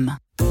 嗯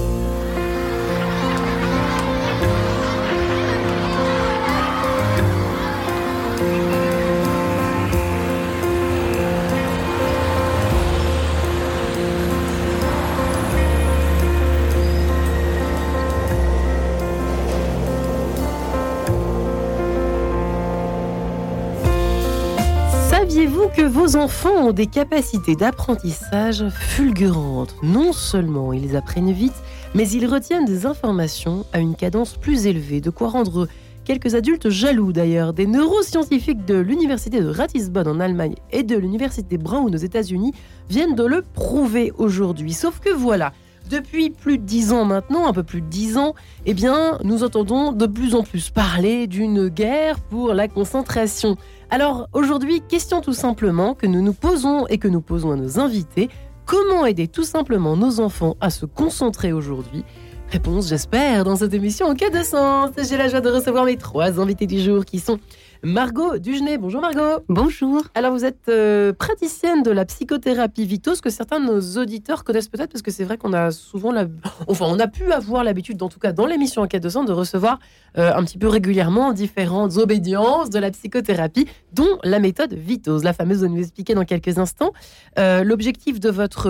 vos enfants ont des capacités d'apprentissage fulgurantes Non seulement ils apprennent vite, mais ils retiennent des informations à une cadence plus élevée, de quoi rendre quelques adultes jaloux d'ailleurs. Des neuroscientifiques de l'université de Ratisbonne en Allemagne et de l'université Brown aux États-Unis viennent de le prouver aujourd'hui. Sauf que voilà, depuis plus de dix ans maintenant, un peu plus de dix ans, eh bien, nous entendons de plus en plus parler d'une guerre pour la concentration. Alors aujourd'hui, question tout simplement que nous nous posons et que nous posons à nos invités. Comment aider tout simplement nos enfants à se concentrer aujourd'hui? Réponse, j'espère, dans cette émission en cas de sens. J'ai la joie de recevoir mes trois invités du jour qui sont Margot Dugenet. Bonjour Margot. Bonjour. Alors vous êtes euh, praticienne de la psychothérapie Vitos que certains de nos auditeurs connaissent peut-être parce que c'est vrai qu'on a souvent la... enfin on a pu avoir l'habitude en tout cas dans l'émission Enquête de sang de recevoir euh, un petit peu régulièrement différentes obédiences de la psychothérapie dont la méthode Vitos, la fameuse dont nous expliquer dans quelques instants. Euh, l'objectif de votre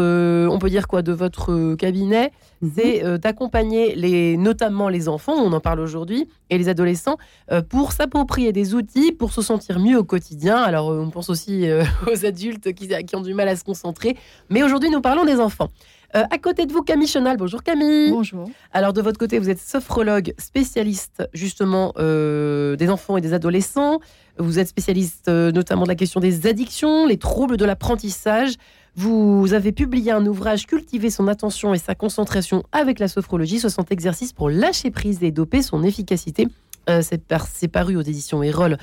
on peut dire quoi de votre cabinet Mhm. c'est d'accompagner les notamment les enfants, on en parle aujourd'hui et les adolescents pour s'approprier des outils pour se sentir mieux au quotidien. Alors, on pense aussi euh, aux adultes qui, qui, ont du mal à se concentrer. Mais aujourd'hui, nous parlons des enfants. Euh, à côté de vous, Camille Chenal. Bonjour Camille. Bonjour. Alors, de votre côté, vous êtes sophrologue, spécialiste justement euh, des enfants et des adolescents. Vous êtes spécialiste notamment de la question des addictions, les troubles de l'apprentissage. Vous avez publié un ouvrage Cultiver son attention et sa concentration avec la sophrologie, 60 exercices pour lâcher prise et doper son efficacité. Euh, c'est paru aux éditions Erol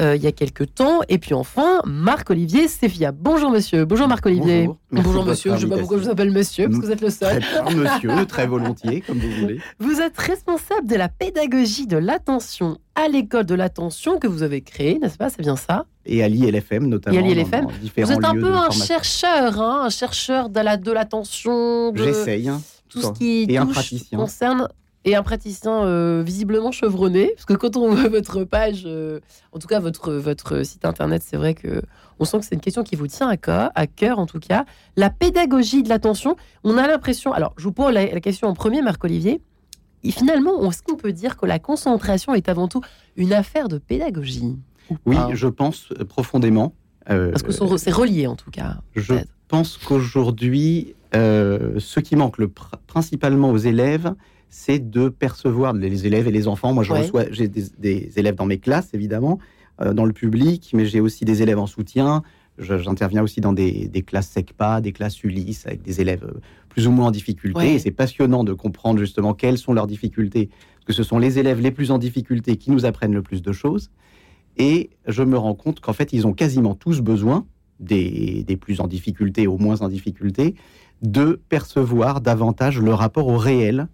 euh, il y a quelques temps. Et puis enfin, Marc-Olivier Séphia. Bonjour monsieur. Bonjour Marc-Olivier. Bonjour, Bonjour monsieur. Je ne sais pas pourquoi je vous appelle monsieur, parce que vous êtes le seul. Très monsieur, très volontiers, comme vous voulez. Vous êtes responsable de la pédagogie de l'attention à l'école de l'attention que vous avez créée, n'est-ce pas? C'est bien ça? Et à l'ILFM notamment. Et à l'ILFM. Vous êtes un peu un chercheur, hein, un chercheur de l'attention. De J'essaye. Hein, tout ce qui et touche, concerne et un praticien euh, visiblement chevronné, parce que quand on voit votre page, euh, en tout cas votre, votre site internet, c'est vrai que on sent que c'est une question qui vous tient à cœur, à cœur en tout cas. La pédagogie de l'attention, on a l'impression, alors je vous pose la, question en premier, Marc-Olivier, et finalement, est-ce qu'on peut dire que la concentration est avant tout une affaire de pédagogie Oui, je pense euh, profondément. Parce que c'est relié en tout cas. Je pense qu'aujourd'hui, ce qui manque le, principalement aux élèves, c'est de percevoir les élèves et les enfants. Moi, je reçois, j'ai des, élèves dans mes classes, évidemment, euh, dans le public, mais j'ai aussi des élèves en soutien. J'interviens aussi dans des, classes SECPA, des classes Ulysse, avec des élèves euh, plus ou moins en difficulté. Et c'est passionnant de comprendre justement quelles sont leurs difficultés, parce que ce sont les élèves les plus en difficulté qui nous apprennent le plus de choses. Et je me rends compte qu'en fait, ils ont quasiment tous besoin, des, des plus en difficulté au moins en difficulté, de percevoir davantage le rapport au réel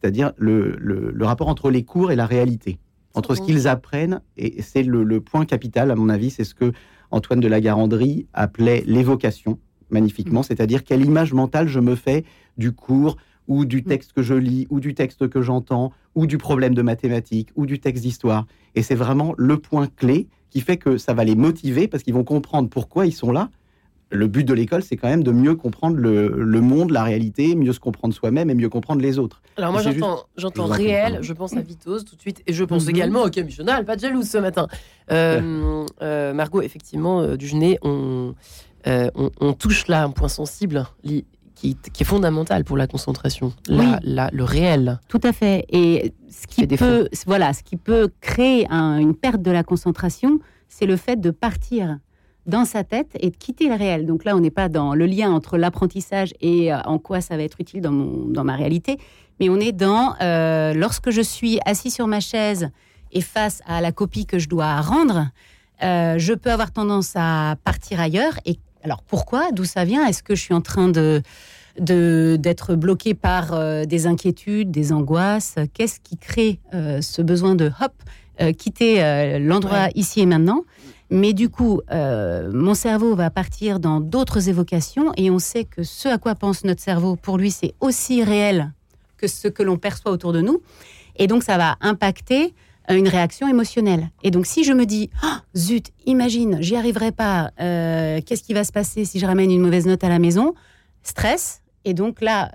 c'est-à-dire le, rapport entre les cours et la réalité, entre ce qu'ils apprennent, et c'est le, point capital, à mon avis, c'est ce que Antoine de la Garandrie appelait l'évocation, magnifiquement, mm. c'est-à-dire quelle image mentale je me fais du cours, ou du mm. texte que je lis, ou du texte que j'entends, ou du problème de mathématiques, ou du texte d'histoire. Et c'est vraiment le point clé qui fait que ça va les motiver, parce qu'ils vont comprendre pourquoi ils sont là, le but de l'école, c'est quand même de mieux comprendre le, monde, la réalité, mieux se comprendre soi-même et mieux comprendre les autres. Alors moi, j'entends réel, je pense à Vitos tout de suite, et je pense mhm. également au Camille pas de jalouse ce matin. Euh, euh, Margot, effectivement, euh, du on, on, touche là un point sensible qui, est fondamental pour la concentration, le réel. Tout à fait. Et ce qui, peut, voilà, ce qui peut créer une perte de la concentration, c'est le fait de partir dans sa tête et de quitter le réel. Donc là, on n'est pas dans le lien entre l'apprentissage et euh, en quoi ça va être utile dans, mon, dans ma réalité, mais on est dans euh, lorsque je suis assis sur ma chaise et face à la copie que je dois rendre, euh, je peux avoir tendance à partir ailleurs. Et alors pourquoi? D'où ça vient? Est-ce que je suis en train de d'être bloqué par des inquiétudes, des angoisses? Qu'est-ce qui crée ce besoin de hop quitter l'endroit ici et maintenant? Mais du coup, euh, mon cerveau va partir dans d'autres évocations et on sait que ce à quoi pense notre cerveau, pour lui, c'est aussi réel que ce que l'on perçoit autour de nous. Et donc, ça va impacter euh, une réaction émotionnelle. Et donc, si je me dis, oh, zut, imagine, j'y arriverai pas, euh, qu'est-ce qui va se passer si je ramène une mauvaise note à la maison? Stress. Et donc là,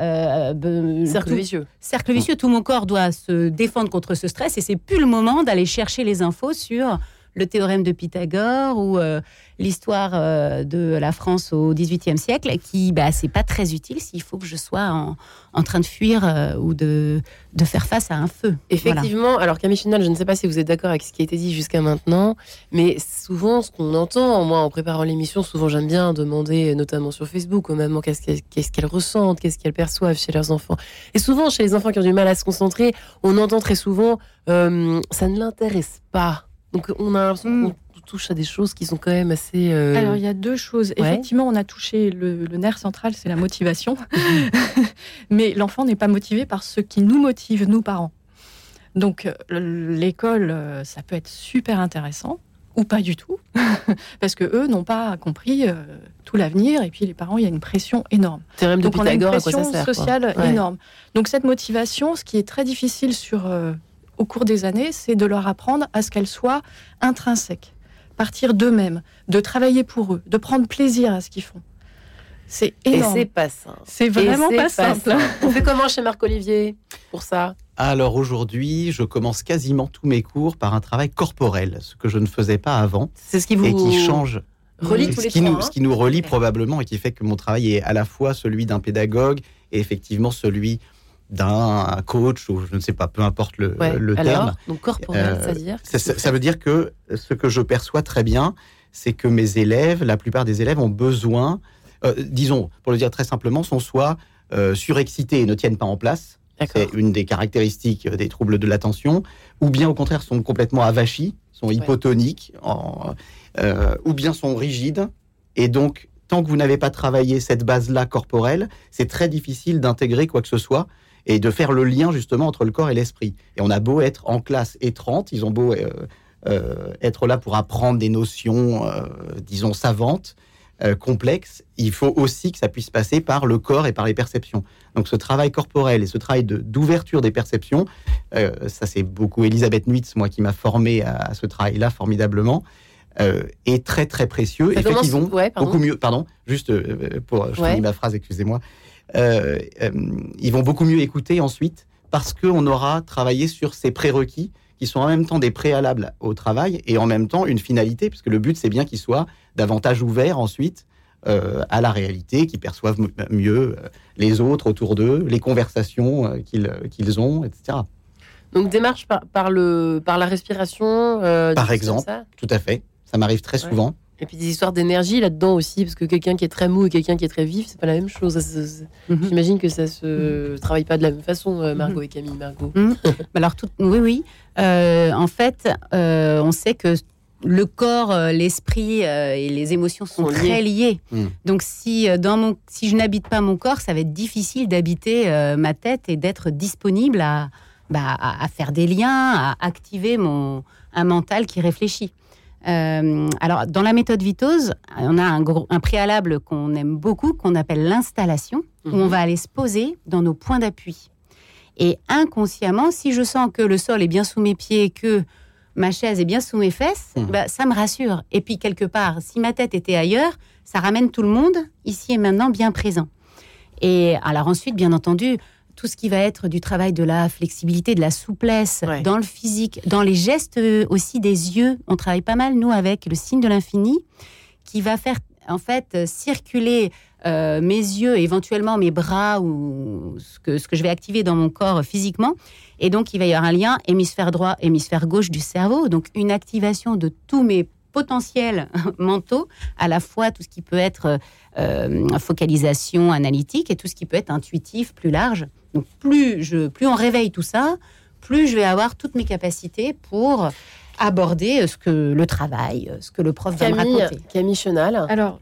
cercle vicieux. Cercle vicieux. Tout mon corps doit se défendre contre ce stress et c'est plus le moment d'aller chercher les infos sur le théorème de Pythagore ou euh, l'histoire euh, de la France au XVIIIe siècle, qui, bah, c'est pas très utile s'il faut que je sois en, train de fuir euh, ou de, de, faire face à un feu. Effectivement, alors Camille Chinal, je ne sais pas si vous êtes d'accord avec ce qui a été dit jusqu'à maintenant, mais souvent, ce qu'on entend, moi, en préparant l'émission, souvent j'aime bien demander, notamment sur Facebook, aux mamans, qu'est-ce qu'elles ressentent, qu'est-ce qu'elles perçoivent chez leurs enfants. Et souvent, chez les enfants qui ont du mal à se concentrer, on entend très souvent, ça ne l'intéresse pas. Donc on a l'impression qu'on touche à des choses qui sont quand même assez. Euh, Alors il y a deux choses. Effectivement, on a touché le, nerf central, c'est la motivation. Mm. Mais l'enfant n'est pas motivé par ce qui nous motive, nous parents. Donc euh, l'école, euh, ça peut être super intéressant ou pas du tout, parce que eux n'ont pas compris tout l'avenir, et puis les parents, il y a une pression énorme. Donc on a une pression sociale énorme. Donc cette motivation, ce qui est très difficile sur au cours des années, c'est de leur apprendre à ce qu'elles soient intrinsèques, partir d'eux-mêmes, de travailler pour eux, de prendre plaisir à ce qu'ils font. C'est énorme. Et c'est pas simple. C'est vraiment pas, simple. On fait comment chez Marc-Olivier pour ça? Alors aujourd'hui, je commence quasiment tous mes cours par un travail corporel, ce que je ne faisais pas avant. C'est ce qui vous et qui change. Relie tous ce, qui nous, ce qui nous relie probablement et qui fait que mon travail est à la fois celui d'un pédagogue et effectivement celui d'un coach ou je ne sais pas, peu importe le, le terme. Donc corporel, euh, c'est-à-dire ça, veut dire que ce que je perçois très bien, c'est que mes élèves, la plupart des élèves ont besoin, euh, disons, pour le dire très simplement, sont soit euh, surexcités et ne tiennent pas en place. C'est une des caractéristiques des troubles de l'attention, ou bien au contraire sont complètement avachis, sont hypotoniques, ou bien sont rigides, et donc tant que vous n'avez pas travaillé cette base-là corporelle, c'est très difficile d'intégrer quoi que ce soit et de faire le lien justement entre le corps et l'esprit. Et on a beau être en classe et 30, ils ont beau euh, euh, être là pour apprendre des notions, euh, disons, savantes, complexes, il faut aussi que ça puisse passer par le corps et par les perceptions. Donc ce travail corporel et ce travail d'ouverture des perceptions, ça c'est beaucoup Elisabeth Nuitz, moi, qui m'a formé à, ce travail-là formidablement. est très très précieux et fait qu'ils vont beaucoup mieux. Pardon, juste pour je finis ma phrase, excusez-moi. Euh, euh, ils vont beaucoup mieux écouter ensuite parce qu'on aura travaillé sur ces prérequis qui sont en même temps des préalables au travail et en même temps une finalité, puisque le but c'est bien qu'ils soient davantage ouverts ensuite euh, à la réalité, qu'ils perçoivent mieux les autres autour d'eux, les conversations qu'ils ont, etc. Donc démarche par, le, par la respiration Par exemple, tout à fait. Ça m'arrive très souvent. Et puis des histoires d'énergie là-dedans aussi, parce que quelqu'un qui est très mou et quelqu'un qui est très vif, c'est pas la même chose. Mhm. J'imagine que ça se travaille pas de la même façon, euh, Margot mhm. et Camille. Margot. Mhm. Alors tout, oui, oui. Euh, en fait, euh, on sait que le corps, l'esprit et les émotions sont, très liés. Donc si dans mon, si je n'habite pas mon corps, ça va être difficile d'habiter ma tête et d'être disponible à, bah, à, faire des liens, à activer mon un mental qui réfléchit. Euh, alors, dans la méthode Vitose, on a un, un préalable qu'on aime beaucoup, qu'on appelle l'installation, où on mhm. va aller se poser dans nos points d'appui. Et inconsciemment, si je sens que le sol est bien sous mes pieds, que ma chaise est bien sous mes fesses, mhm. bah, ça me rassure. Et puis, quelque part, si ma tête était ailleurs, ça ramène tout le monde ici et maintenant bien présent. Et alors ensuite, bien entendu, tout ce qui va être du travail de la flexibilité, de la souplesse dans le physique, dans les gestes aussi des yeux. On travaille pas mal, nous, avec le signe de l'infini, qui va faire en fait circuler euh, mes yeux, éventuellement mes bras ou ce que, ce que je vais activer dans mon corps physiquement. Et donc, il va y avoir un lien hémisphère droit, hémisphère gauche du cerveau. Donc, une activation de tous mes potentiels mentaux, à la fois tout ce qui peut être euh, focalisation analytique et tout ce qui peut être intuitif, plus large. Donc plus, je, plus on réveille tout ça, plus je vais avoir toutes mes capacités pour aborder ce que le travail, ce que le prof va me raconter. Camille Chenal. Alors,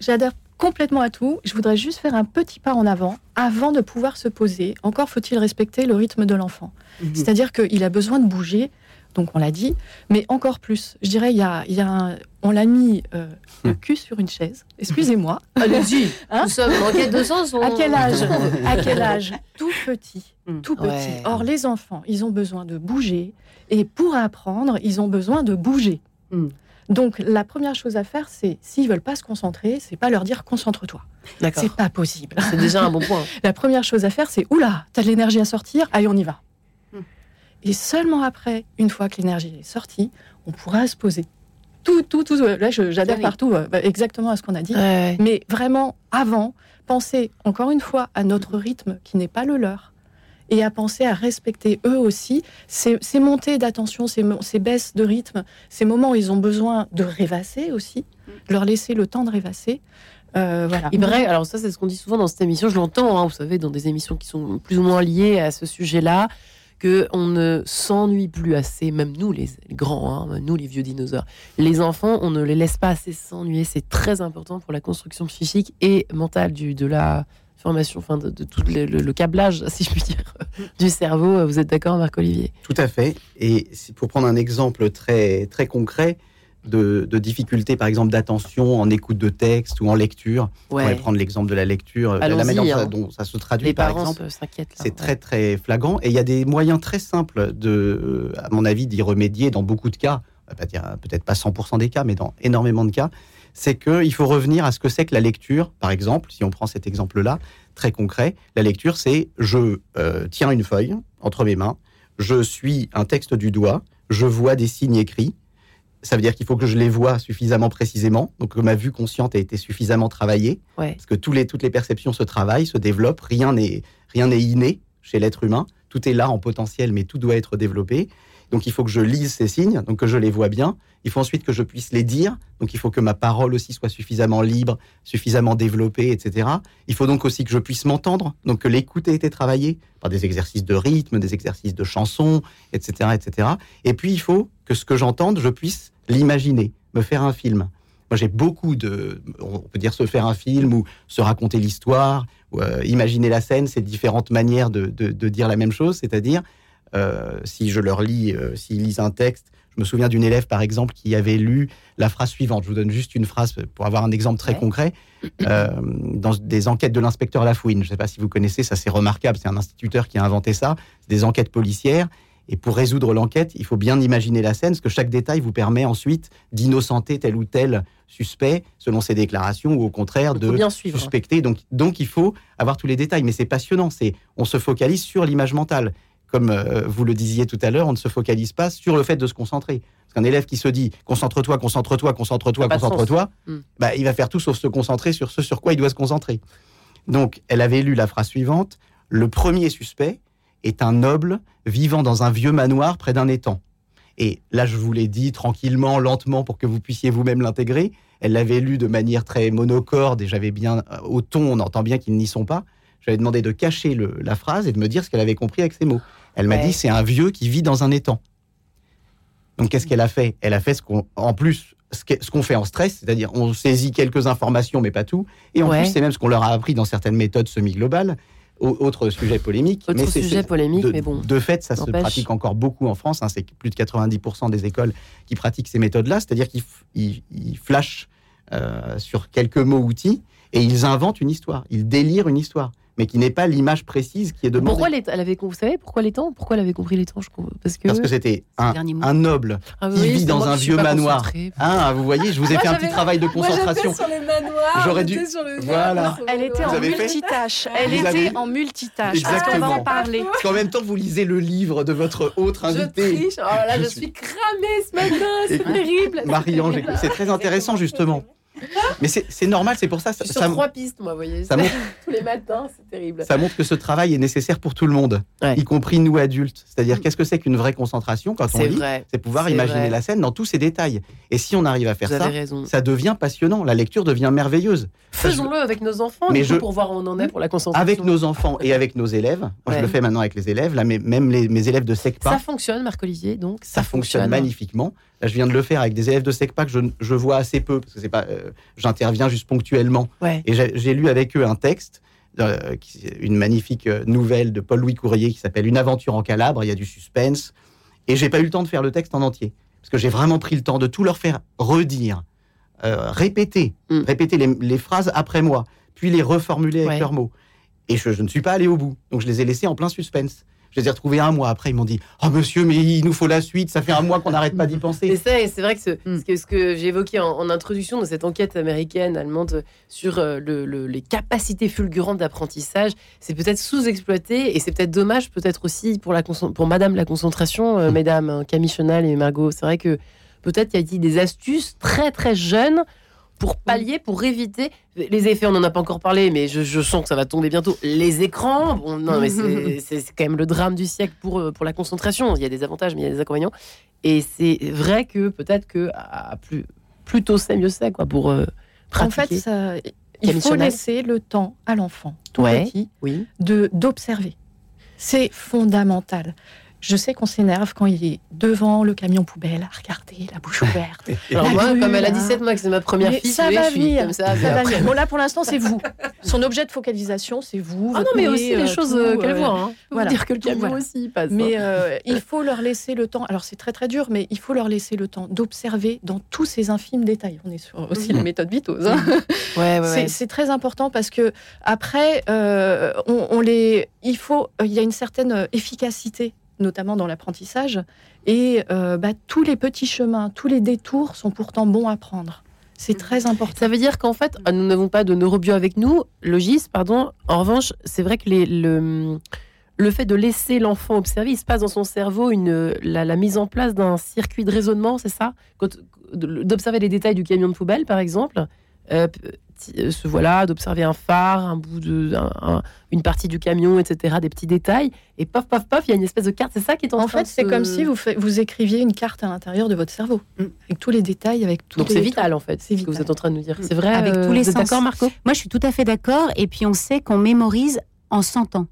j'adhère complètement à tout. Je voudrais juste faire un petit pas en avant avant de pouvoir se poser. Encore faut-il respecter le rythme de l'enfant. Mhm. C'est-à-dire qu'il a besoin de bouger donc on l'a dit, mais encore plus. Je dirais, il y a, y a on l'a mis euh, le hmm. cul sur une chaise. Excusez-moi. Allez-y. Hein Nous sommes en quête de sens. À quel âge? À quel âge? Tout petit. Hmm. Tout petit. Or, les enfants, ils ont besoin de bouger. Et pour apprendre, ils ont besoin de bouger. Hmm. Donc, la première chose à faire, c'est s'ils veulent pas se concentrer, c'est pas leur dire concentre-toi. C'est pas possible. C'est déjà un bon point. la première chose à faire, c'est oula, t'as de l'énergie à sortir, allez, on y va. Et seulement après, une fois que l'énergie est sortie, on pourra se poser. Tout, tout, tout. Là, j'adhère partout, exactement à ce qu'on a dit. Mais vraiment, avant, pensez encore une fois à notre rythme qui n'est pas le leur et à penser à respecter eux aussi ces, montées d'attention, ces, ces, baisses de rythme, ces moments où ils ont besoin de rêvasser aussi, mm. leur laisser le temps de rêvasser. Euh, voilà. Il vrai, alors ça c'est ce qu'on dit souvent dans cette émission, je l'entends, hein, vous savez, dans des émissions qui sont plus ou moins liées à ce sujet-là que on ne s'ennuie plus assez, même nous les, grands, hein, nous les vieux dinosaures. Les enfants, on ne les laisse pas assez s'ennuyer. C'est très important pour la construction psychique et mentale de la formation, enfin de, tout le, câblage, si je puis dire, du cerveau. Vous êtes d'accord, Marc-Olivier? Tout à fait. Et pour prendre un exemple très, très concret, de, difficultés, par exemple, d'attention en écoute de texte ou en lecture. On va prendre l'exemple de la lecture, la manière hein. dont ça se traduit, par exemple. C'est très, très flagrant. Et il y a des moyens très simples, de, à mon avis, d'y remédier dans beaucoup de cas. Peut-être pas 100% des cas, mais dans énormément de cas. C'est qu'il faut revenir à ce que c'est que la lecture, par exemple, si on prend cet exemple-là, très concret. La lecture, c'est je euh, tiens une feuille entre mes mains, je suis un texte du doigt, je vois des signes écrits, ça veut dire qu'il faut que je les vois suffisamment précisément, donc que ma vue consciente a été suffisamment travaillée, parce que tous les, toutes les perceptions se travaillent, se développent, rien n'est rien n'est inné chez l'être humain, tout est là en potentiel, mais tout doit être développé. Donc il faut que je lise ces signes, donc que je les vois bien. Il faut ensuite que je puisse les dire, donc il faut que ma parole aussi soit suffisamment libre, suffisamment développée, etc. Il faut donc aussi que je puisse m'entendre, donc que l'écoute ait été travaillée par des exercices de rythme, des exercices de chanson, etc., etc. Et puis il faut que ce que j'entende, je puisse l'imaginer, me faire un film. Moi, j'ai beaucoup de, on peut dire se faire un film ou se raconter l'histoire, ou euh, imaginer la scène, c'est différentes manières de, dire la même chose, c'est-à-dire euh, si je leur lis, euh, s'ils lisent un texte, je me souviens d'une élève par exemple qui avait lu la phrase suivante. Je vous donne juste une phrase pour avoir un exemple très concret. dans des enquêtes de l'inspecteur Lafouine, je ne sais pas si vous connaissez, ça c'est remarquable, c'est un instituteur qui a inventé ça, des enquêtes policières. Et pour résoudre l'enquête, il faut bien imaginer la scène, parce que chaque détail vous permet ensuite d'innocenter tel ou tel suspect selon ses déclarations, ou au contraire de suspecter. Donc, donc il faut avoir tous les détails. Mais c'est passionnant. C'est on se focalise sur l'image mentale. Comme euh, vous le disiez tout à l'heure, on ne se focalise pas sur le fait de se concentrer. Parce qu'un élève qui se dit concentre-toi, concentre-toi, concentre-toi, concentre-toi, hmm. bah, il va faire tout sauf se concentrer sur ce sur quoi il doit se concentrer. Donc, elle avait lu la phrase suivante le premier suspect est un noble vivant dans un vieux manoir près d'un étang. Et là, je vous l'ai dit tranquillement, lentement, pour que vous puissiez vous-même l'intégrer. Elle l'avait lu de manière très monocorde et j'avais bien, euh, au ton, on entend bien qu'ils n'y sont pas. J'avais demandé de cacher la phrase et de me dire ce qu'elle avait compris avec ces mots. Elle m'a dit c'est un vieux qui vit dans un étang. Donc qu'est-ce qu'elle a fait? Elle a fait ce qu'on, en plus, ce qu'on fait en stress, c'est-à-dire on saisit quelques informations mais pas tout. Et en plus, c'est même ce qu'on leur a appris dans certaines méthodes semi-globales, autre sujet polémique. Autre mais sujet polémique, de, mais bon. De fait, ça se pratique encore beaucoup en France. Hein, c'est plus de 90% des écoles qui pratiquent ces méthodes-là, c'est-à-dire qu'ils flashent euh, sur quelques mots outils et ils inventent une histoire. Ils délirent une histoire mais qui n'est pas l'image précise qui est demandée. Pourquoi elle avait, vous savez pourquoi les temps Pourquoi elle avait compris les temps Parce que parce que c'était un, un, noble ah qui vit dans un vieux manoir. Ah, vous voyez, je vous ai fait un petit travail de concentration. Moi, sur les manoirs. J'aurais dû. voilà. Elle était en multitâche. Elle était en multitâche. Exactement. On va en parler. Parce qu'en même temps, vous lisez le livre de votre autre invité. Je triche. Oh là, je, je suis cramée ce matin. C'est terrible. Marie-Ange, c'est très intéressant justement. Mais c'est normal, c'est pour ça. Je suis sur trois pistes, moi, vous voyez. Ça Tous les matins, c'est terrible. Ça montre que ce travail est nécessaire pour tout le monde, y compris nous adultes. C'est-à-dire, mm. qu'est-ce que c'est qu'une vraie concentration quand on lit C'est pouvoir imaginer la scène dans tous ses détails. Et si on arrive à faire ça, ça devient passionnant. La lecture devient merveilleuse. Faisons-le avec nos enfants, mais pour voir où on en est pour la concentration. Avec nos enfants et avec nos élèves. Moi, je le fais maintenant avec les élèves. Là, même les, mes élèves de SECPA. Ça fonctionne, Marc-Olivier, donc ça, fonctionne magnifiquement. Là, je viens de le faire avec des élèves de SECPA que je, vois assez peu, parce que c'est pas, euh, j'interviens juste ponctuellement. Et j'ai lu avec eux un texte, euh, une magnifique euh, nouvelle de Paul-Louis Courrier qui s'appelle Une aventure en Calabre. Il y a du suspense. Et j'ai pas eu le temps de faire le texte en entier. Parce que j'ai vraiment pris le temps de tout leur faire redire, euh, répéter, mm. répéter les, phrases après moi, puis les reformuler avec leurs mots. Et je, je, ne suis pas allé au bout. Donc je les ai laissés en plein suspense. Je les ai retrouvés un mois après. Ils m'ont dit Oh monsieur, mais il nous faut la suite. Ça fait un mois qu'on n'arrête pas d'y penser. C'est vrai que ce, mm. que, ce que j'ai évoqué en, introduction de cette enquête américaine, allemande, sur euh, le, les capacités fulgurantes d'apprentissage, c'est peut-être sous-exploité et c'est peut-être dommage, peut-être aussi pour, la, pour Madame la concentration, euh, mm. Mesdames, hein, Camille Chenal et Margot. C'est vrai que peut-être il y a des astuces très très jeunes pour pallier, pour éviter les effets. On n'en a pas encore parlé, mais je, sens que ça va tomber bientôt. Les écrans, bon, non, mais c'est quand même le drame du siècle pour, euh, pour la concentration. Il y a des avantages, mais il y a des inconvénients. Et c'est vrai que peut-être que plus, plus tôt c'est, mieux c'est, quoi, pour euh, pratiquer. En fait, il faut laisser le temps à l'enfant, tout petit, oui. d'observer. C'est fondamental. Je sais qu'on s'énerve quand il est devant le camion poubelle à regarder la bouche ouverte. Alors moi, comme elle a 17 mois, que c'est ma première fille, ça va venir. Comme ça, ça va venir. Bon là, pour l'instant, c'est vous. Son objet de focalisation, c'est vous. Ah non, mais aussi les euh, choses euh, qu'elle voit. Hein. Voilà. dire que le camion aussi passe. Mais hein. euh, il faut leur laisser le temps. Alors c'est très très dur, mais il faut leur laisser le temps d'observer dans tous ces infimes détails. On est sur aussi la méthode Vitose. Hein. Ouais, ouais, c'est très important parce que après, on, on les, il faut, il y a une certaine efficacité notamment dans l'apprentissage. Et euh, bah, tous les petits chemins, tous les détours sont pourtant bons à prendre. C'est mm. très important. Ça veut dire qu'en fait, nous n'avons pas de neurobio avec nous, logis, pardon. En revanche, c'est vrai que les, le, le fait de laisser l'enfant observer, il se passe dans son cerveau une, la, mise en place d'un circuit de raisonnement, c'est ça? D'observer les détails du camion de poubelle, par exemple. Euh, euh, ce voilà, d'observer un phare, un bout de, une partie du camion, etc., des petits détails. Et paf, paf, paf, il y a une espèce de carte. C'est ça qui est en, en fait. C'est comme si vous, vous écriviez une carte à l'intérieur de votre cerveau, mm. avec tous les détails, avec tout. Donc c'est vital en fait. C'est ce que vous êtes en train de nous dire. Mm. C'est vrai. Avec tous les sens. D'accord, Marco? Moi, je suis tout à fait d'accord. Et puis on sait qu'on mémorise en sentant.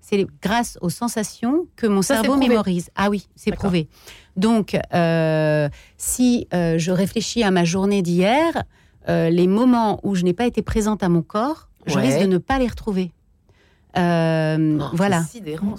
C'est grâce aux sensations que mon cerveau mémorise. Ah oui, c'est prouvé. Donc, euh, si euh, je réfléchis à ma journée d'hier, euh, les moments où je n'ai pas été présente à mon corps, je risque de ne pas les retrouver. Euh, oh, voilà.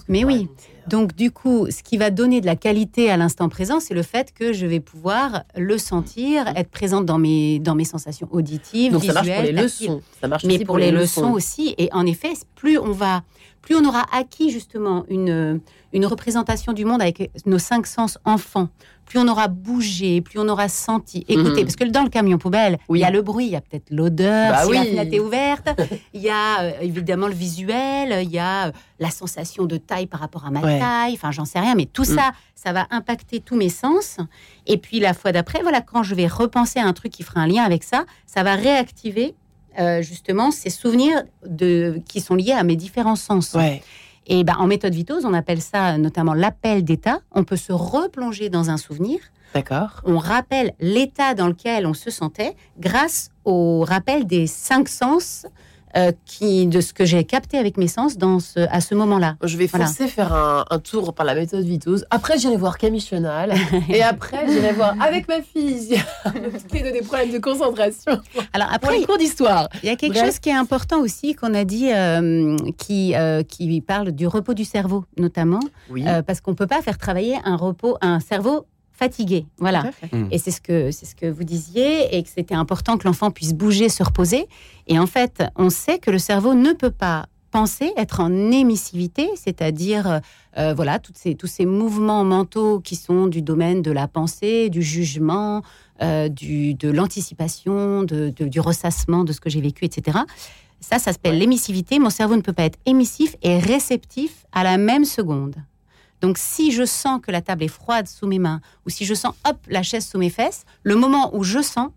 Mais oui. Donc du coup, ce qui va donner de la qualité à l'instant présent, c'est le fait que je vais pouvoir le sentir, être présente dans mes dans mes sensations auditives, Donc visuelles, ça marche pour les leçons. Ça marche mais pour, les, leçons. aussi. Et en effet, plus on va, plus on aura acquis justement une une représentation du monde avec nos cinq sens enfants, plus on aura bougé, plus on aura senti, écouté. Mhm. Parce que dans le camion poubelle, il y a le bruit, il y a peut-être l'odeur, bah si la fenêtre est ouverte, il y a euh, évidemment le visuel, il y a euh, la sensation de taille par rapport à ma taille, enfin j'en sais rien, mais tout mm. ça, ça va impacter tous mes sens. Et puis la fois d'après, voilà, quand je vais repenser à un truc qui fera un lien avec ça, ça va réactiver euh, justement ces souvenirs de, qui sont liés à mes différents sens. Et ben, en méthode Vitose, on appelle ça notamment l'appel d'état. On peut se replonger dans un souvenir. D'accord. On rappelle l'état dans lequel on se sentait grâce au rappel des cinq sens euh, qui, de ce que j'ai capté avec mes sens dans ce, à ce moment-là. Je vais forcer faire un, tour par la méthode Vitose. Après, j'irai voir Camille Chenal. et après, j'irai voir avec ma fille qui a des problèmes de concentration. Alors, après, les cours d'histoire. Il y a quelque chose qui est important aussi qu'on a dit, euh, qui, euh, qui parle du repos du cerveau, notamment. Oui. parce qu'on ne peut pas faire travailler un repos, un cerveau fatigué. Voilà. Hmm. Et c'est ce que c'est ce que vous disiez et que c'était important que l'enfant puisse bouger, se reposer. Et en fait, on sait que le cerveau ne peut pas penser, être en émissivité, c'est-à-dire euh, voilà toutes ces, tous ces mouvements mentaux qui sont du domaine de la pensée, du jugement, euh, du, de l'anticipation, de, du ressassement de ce que j'ai vécu, etc. Ça, ça s'appelle l'émissivité. Mon cerveau ne peut pas être émissif et réceptif à la même seconde. Donc si je sens que la table est froide sous mes mains, ou si je sens, hop, la chaise sous mes fesses, le moment où je sens,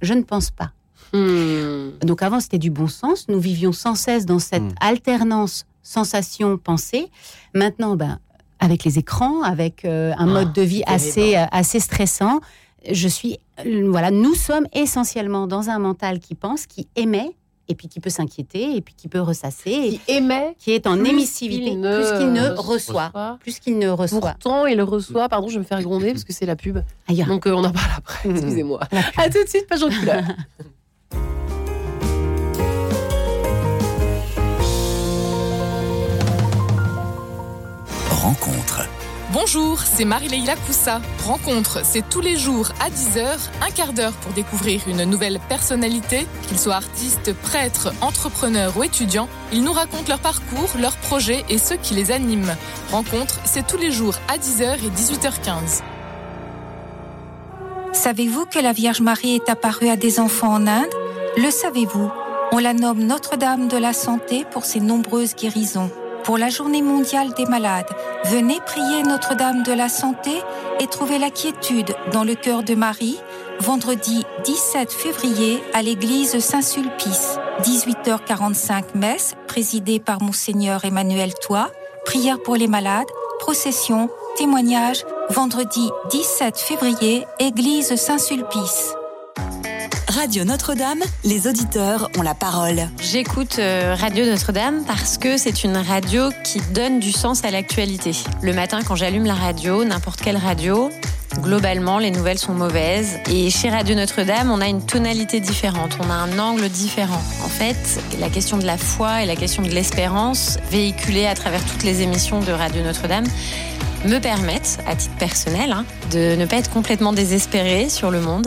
je ne pense pas. Hmm. Donc avant, c'était du bon sens. Nous vivions sans cesse dans cette hmm. alternance sensation-pensée. Maintenant, ben, avec les écrans, avec euh, un mode de vie assez, euh, assez stressant, je suis, euh, voilà, nous sommes essentiellement dans un mental qui pense, qui émet, et puis qui peut s'inquiéter, et puis qui peut ressasser. Qui émet. Qui est en émissivité, plus qu'il ne reçoit, Plus qu'il ne reçoit. Pourtant, il reçoit, pardon, je vais me faire gronder parce que c'est la pub. Donc euh, on en parle après, excusez-moi. à tout de suite, page en couleur. Rencontre. Bonjour, c'est Marie-Leila Coussa. Rencontre, c'est tous les jours à 10h, un quart d'heure pour découvrir une nouvelle personnalité. Qu'ils soient artistes, prêtres, entrepreneurs ou étudiants, ils nous racontent leur parcours, leurs projets et ceux qui les animent. Rencontre, c'est tous les jours à 10h et 18h15. Savez-vous que la Vierge Marie est apparue à des enfants en Inde? Le savez-vous? On la nomme Notre-Dame de la Santé pour ses nombreuses guérisons pour la journée mondiale des malades. Venez prier Notre-Dame de la Santé et trouver la quiétude dans le cœur de Marie, vendredi 17 février à l'église Saint-Sulpice. 18h45 messe, présidée par Monseigneur Emmanuel Toit, prière pour les malades, procession, témoignage, vendredi 17 février, église Saint-Sulpice. Radio Notre-Dame, les auditeurs ont la parole. J'écoute euh, Radio Notre-Dame parce que c'est une radio qui donne du sens à l'actualité. Le matin, quand j'allume la radio, n'importe quelle radio, globalement, les nouvelles sont mauvaises. Et chez Radio Notre-Dame, on a une tonalité différente, on a un angle différent. En fait, la question de la foi et la question de l'espérance, véhiculée à travers toutes les émissions de Radio Notre-Dame, me permettent, à titre personnel, hein, de ne pas être complètement désespéré sur le monde.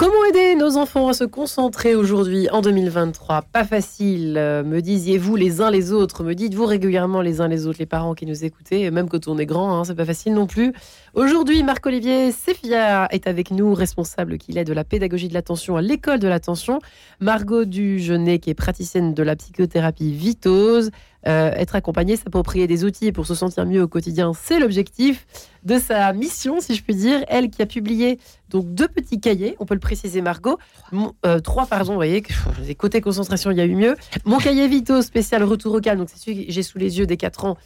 Comment aider nos enfants à se concentrer aujourd'hui en 2023 Pas facile, euh, me disiez-vous les uns les autres, me dites-vous régulièrement les uns les autres, les parents qui nous écoutez, même quand on est grand, hein, c'est pas facile non plus. Aujourd'hui, Marc-Olivier Séfia est avec nous, responsable qu'il est de la pédagogie de l'attention à l'école de l'attention. Margot Dugenet, qui est praticienne de la psychothérapie Vitose. Euh, être accompagné, s'approprier des outils pour se sentir mieux au quotidien, c'est l'objectif de sa mission, si je puis dire. Elle qui a publié donc deux petits cahiers, on peut le préciser Margot, euh, trois pardon, vous voyez, côté concentration, il y a eu mieux. Mon cahier Vito spécial retour au calme, donc c'est celui que j'ai sous les yeux des 4 ans.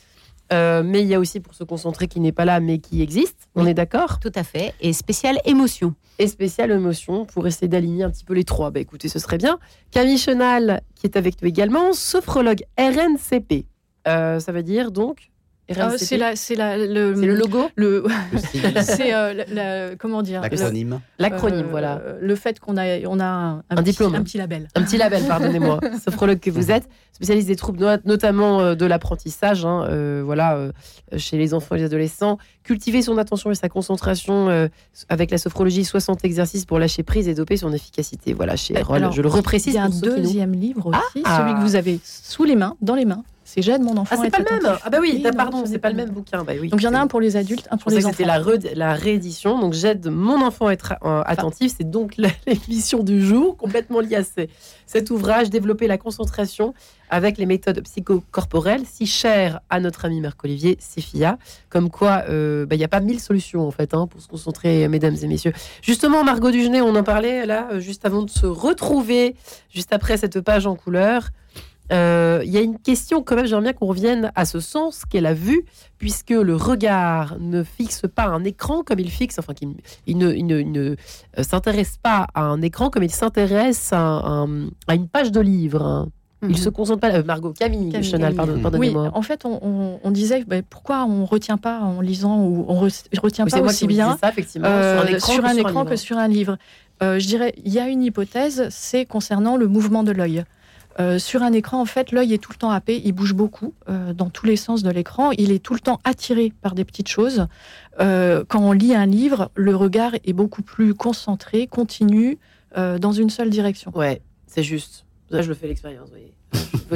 Euh, mais il y a aussi pour se concentrer qui n'est pas là mais qui existe. On est d'accord Tout à fait. Et spécial émotion. Et spécial émotion pour essayer d'aligner un petit peu les trois. Bah écoutez, ce serait bien. Camille Chenal qui est avec nous également, sophrologue RNCP. Euh, ça veut dire donc ah, c'est la, c'est le, le, logo. Le, c'est euh, comment dire l'acronyme. L'acronyme, voilà. Euh, le fait qu'on a, on a un, un, diplôme, un petit label, un petit label, pardonnez-moi. Sophrologue que vous êtes, spécialiste des troubles, notamment euh, de l'apprentissage, hein, voilà, chez les enfants et les adolescents. Cultiver son attention et sa concentration avec la sophrologie, 60 exercices pour lâcher prise et doper son efficacité. Voilà, chez Roll. Je le reprécise. Il y a un deuxième livre aussi, ah, celui que vous avez sous les mains, dans les mains c'est J'aide mon enfant. Ah, c'est pas le même. Ah bah oui, pardon, c'est pas le même bouquin. Bah, oui, donc il y en a un pour les adultes, un pour les enfants. C'était la, la réédition. Donc j'aide mon enfant à être euh, attentif. C'est donc l'émission du jour, complètement liée à cet ouvrage, développer la concentration avec les méthodes psychocorporelles, si chères à notre ami Marc-Olivier Séphia. Comme quoi, euh, bah, il n'y a pas mille solutions en fait hein, pour se concentrer, mesdames et messieurs. Justement, Margot Dugenet, on en parlait là, euh, juste avant de se retrouver, juste après cette page en couleur. Euh, il y a une question quand même, j'aimerais bien qu'on revienne à ce sens qu'elle a vu, puisque le regard ne fixe pas un écran comme il fixe, enfin, il, ne, ne, euh, s'intéresse pas à un écran comme il s'intéresse à, à, une page de livre. Hein. Il mhm. se concentre pas. Euh, Margot, Camille, Camille pardon, pardonnez-moi. Oui, en fait, on, disait bah, pourquoi on retient pas en lisant ou on retient pas aussi bien ça, effectivement, sur un écran, que sur un livre. je dirais, il y a une hypothèse, c'est concernant le mouvement de l'œil. Euh, sur un écran, en fait, l'œil est tout le temps happé, il bouge beaucoup euh, dans tous les sens de l'écran, il est tout le temps attiré par des petites choses. Euh, quand on lit un livre, le regard est beaucoup plus concentré, continu, dans une seule direction. Ouais, c'est juste. Là, je le fais l'expérience,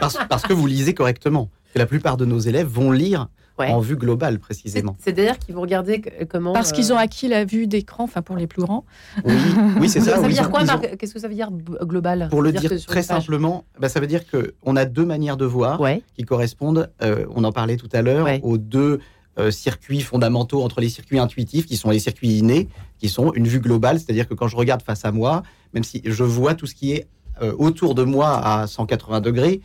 parce, parce, que vous lisez correctement. la plupart de nos élèves vont lire en vue globale précisément. C'est-à-dire qu'ils vont regarder comment. Parce qu'ils ont euh, acquis la vue d'écran, enfin pour les plus grands. Oui, c'est ça. ça veut dire quoi, Marc Qu'est-ce que ça veut dire global? Pour le dire, très simplement, bah, ça veut dire qu'on a deux manières de voir qui correspondent, euh, on en parlait tout à l'heure, aux deux euh, circuits fondamentaux entre les circuits intuitifs, qui sont les circuits innés, qui sont une vue globale, c'est-à-dire que quand je regarde face à moi, même si je vois tout ce qui est autour de moi à 180 degrés,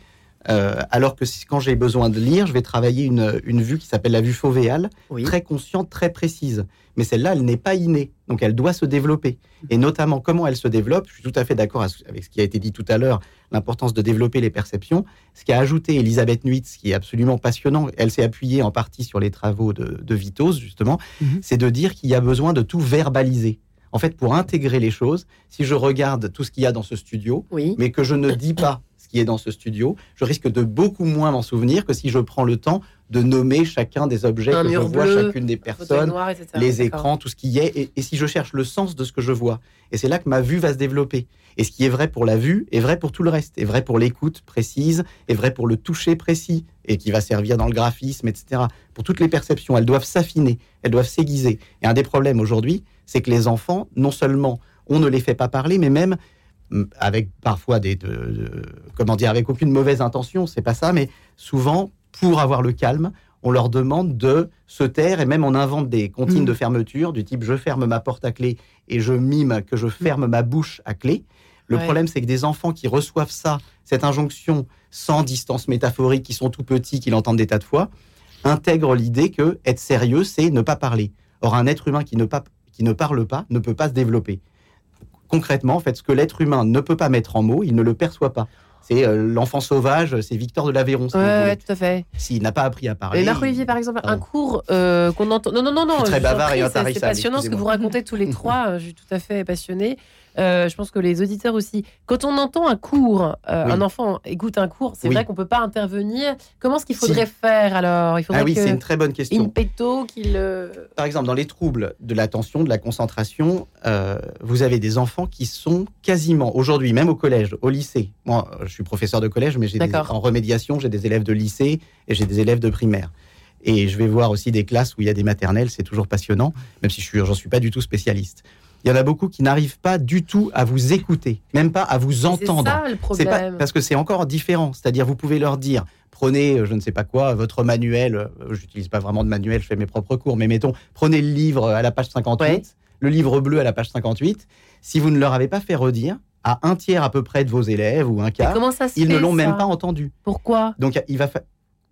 Euh, alors que quand j'ai besoin de lire, je vais travailler une, une vue qui s'appelle la vue fovéale, très consciente, très précise. Mais celle-là, elle n'est pas innée, donc elle doit se développer. Et notamment, comment elle se développe, je suis tout à fait d'accord avec ce qui a été dit tout à l'heure, l'importance de développer les perceptions. Ce qu'a ajouté Elisabeth Nuitz, qui est absolument passionnant, elle s'est appuyée en partie sur les travaux de, de Vitos, justement, mhm. c'est de dire qu'il y a besoin de tout verbaliser. En fait, pour intégrer les choses, si je regarde tout ce qu'il y a dans ce studio, mais que je ne dis pas ce qui est dans ce studio, je risque de beaucoup moins m'en souvenir que si je prends le temps de nommer chacun des objets que je vois, chacune des personnes, les écrans, tout ce qui y est, et, si je cherche le sens de ce que je vois. Et c'est là que ma vue va se développer. Et ce qui est vrai pour la vue est vrai pour tout le reste, est vrai pour l'écoute précise, est vrai pour le toucher précis, et qui va servir dans le graphisme, etc. Pour toutes les perceptions, elles doivent s'affiner, elles doivent s'aiguiser. Et un des problèmes aujourd'hui, c'est que les enfants, non seulement on ne les fait pas parler, mais même avec parfois des, comment dire, avec aucune mauvaise intention, c'est pas ça, mais souvent pour avoir le calme, on leur demande de se taire et même on invente des comptines mm. de fermeture du type je ferme ma porte à clé et je mime que je ferme ma bouche à clé. Le problème, c'est que des enfants qui reçoivent ça, cette injonction sans distance métaphorique, qui sont tout petits, qui l'entendent des tas de fois, intègrent l'idée que être sérieux, c'est ne pas parler. Or, un être humain qui ne, qui ne parle pas ne peut pas se développer concrètement, en fait, ce que l'être humain ne peut pas mettre en mots, il ne le perçoit pas. C'est euh, l'enfant sauvage, c'est Victor de l'Aveyron. Si ouais, tout à fait. S'il n'a pas appris à parler. Et Olivier, par exemple, un cours euh, qu'on entend. Non, non, non, non. très bavard et C'est passionnant ce que vous racontez tous les trois. Euh, je suis tout à fait passionné. Euh, je pense que les auditeurs aussi. Quand on entend un cours, euh, un enfant écoute un cours, c'est vrai qu'on peut pas intervenir. Comment est-ce qu'il faudrait faire alors? Il faudrait ah oui, c'est une très bonne question. In petto, qu'il. Euh, Par exemple, dans les troubles de l'attention, de la concentration, vous avez des enfants qui sont quasiment aujourd'hui, même au collège, au lycée. Moi, je suis professeur de collège, mais j'ai en remédiation, j'ai des élèves de lycée et j'ai des élèves de primaire. Et je vais voir aussi des classes où il y a des maternelles, c'est toujours passionnant, même si je n'en suis pas du tout spécialiste il y en a beaucoup qui n'arrivent pas du tout à vous écouter, même pas à vous entendre. C'est ça le problème. parce que c'est encore différent. C'est-à-dire, vous pouvez leur dire, prenez, euh, je ne sais pas quoi, votre manuel. Euh, j'utilise pas vraiment de manuel, je fais mes propres cours, mais mettons, prenez le livre à la page 58, le livre bleu à la page 58. Si vous ne leur avez pas fait redire, à un tiers à peu près de vos élèves ou un quart, ils ne l'ont même pas entendu. Pourquoi? Donc il va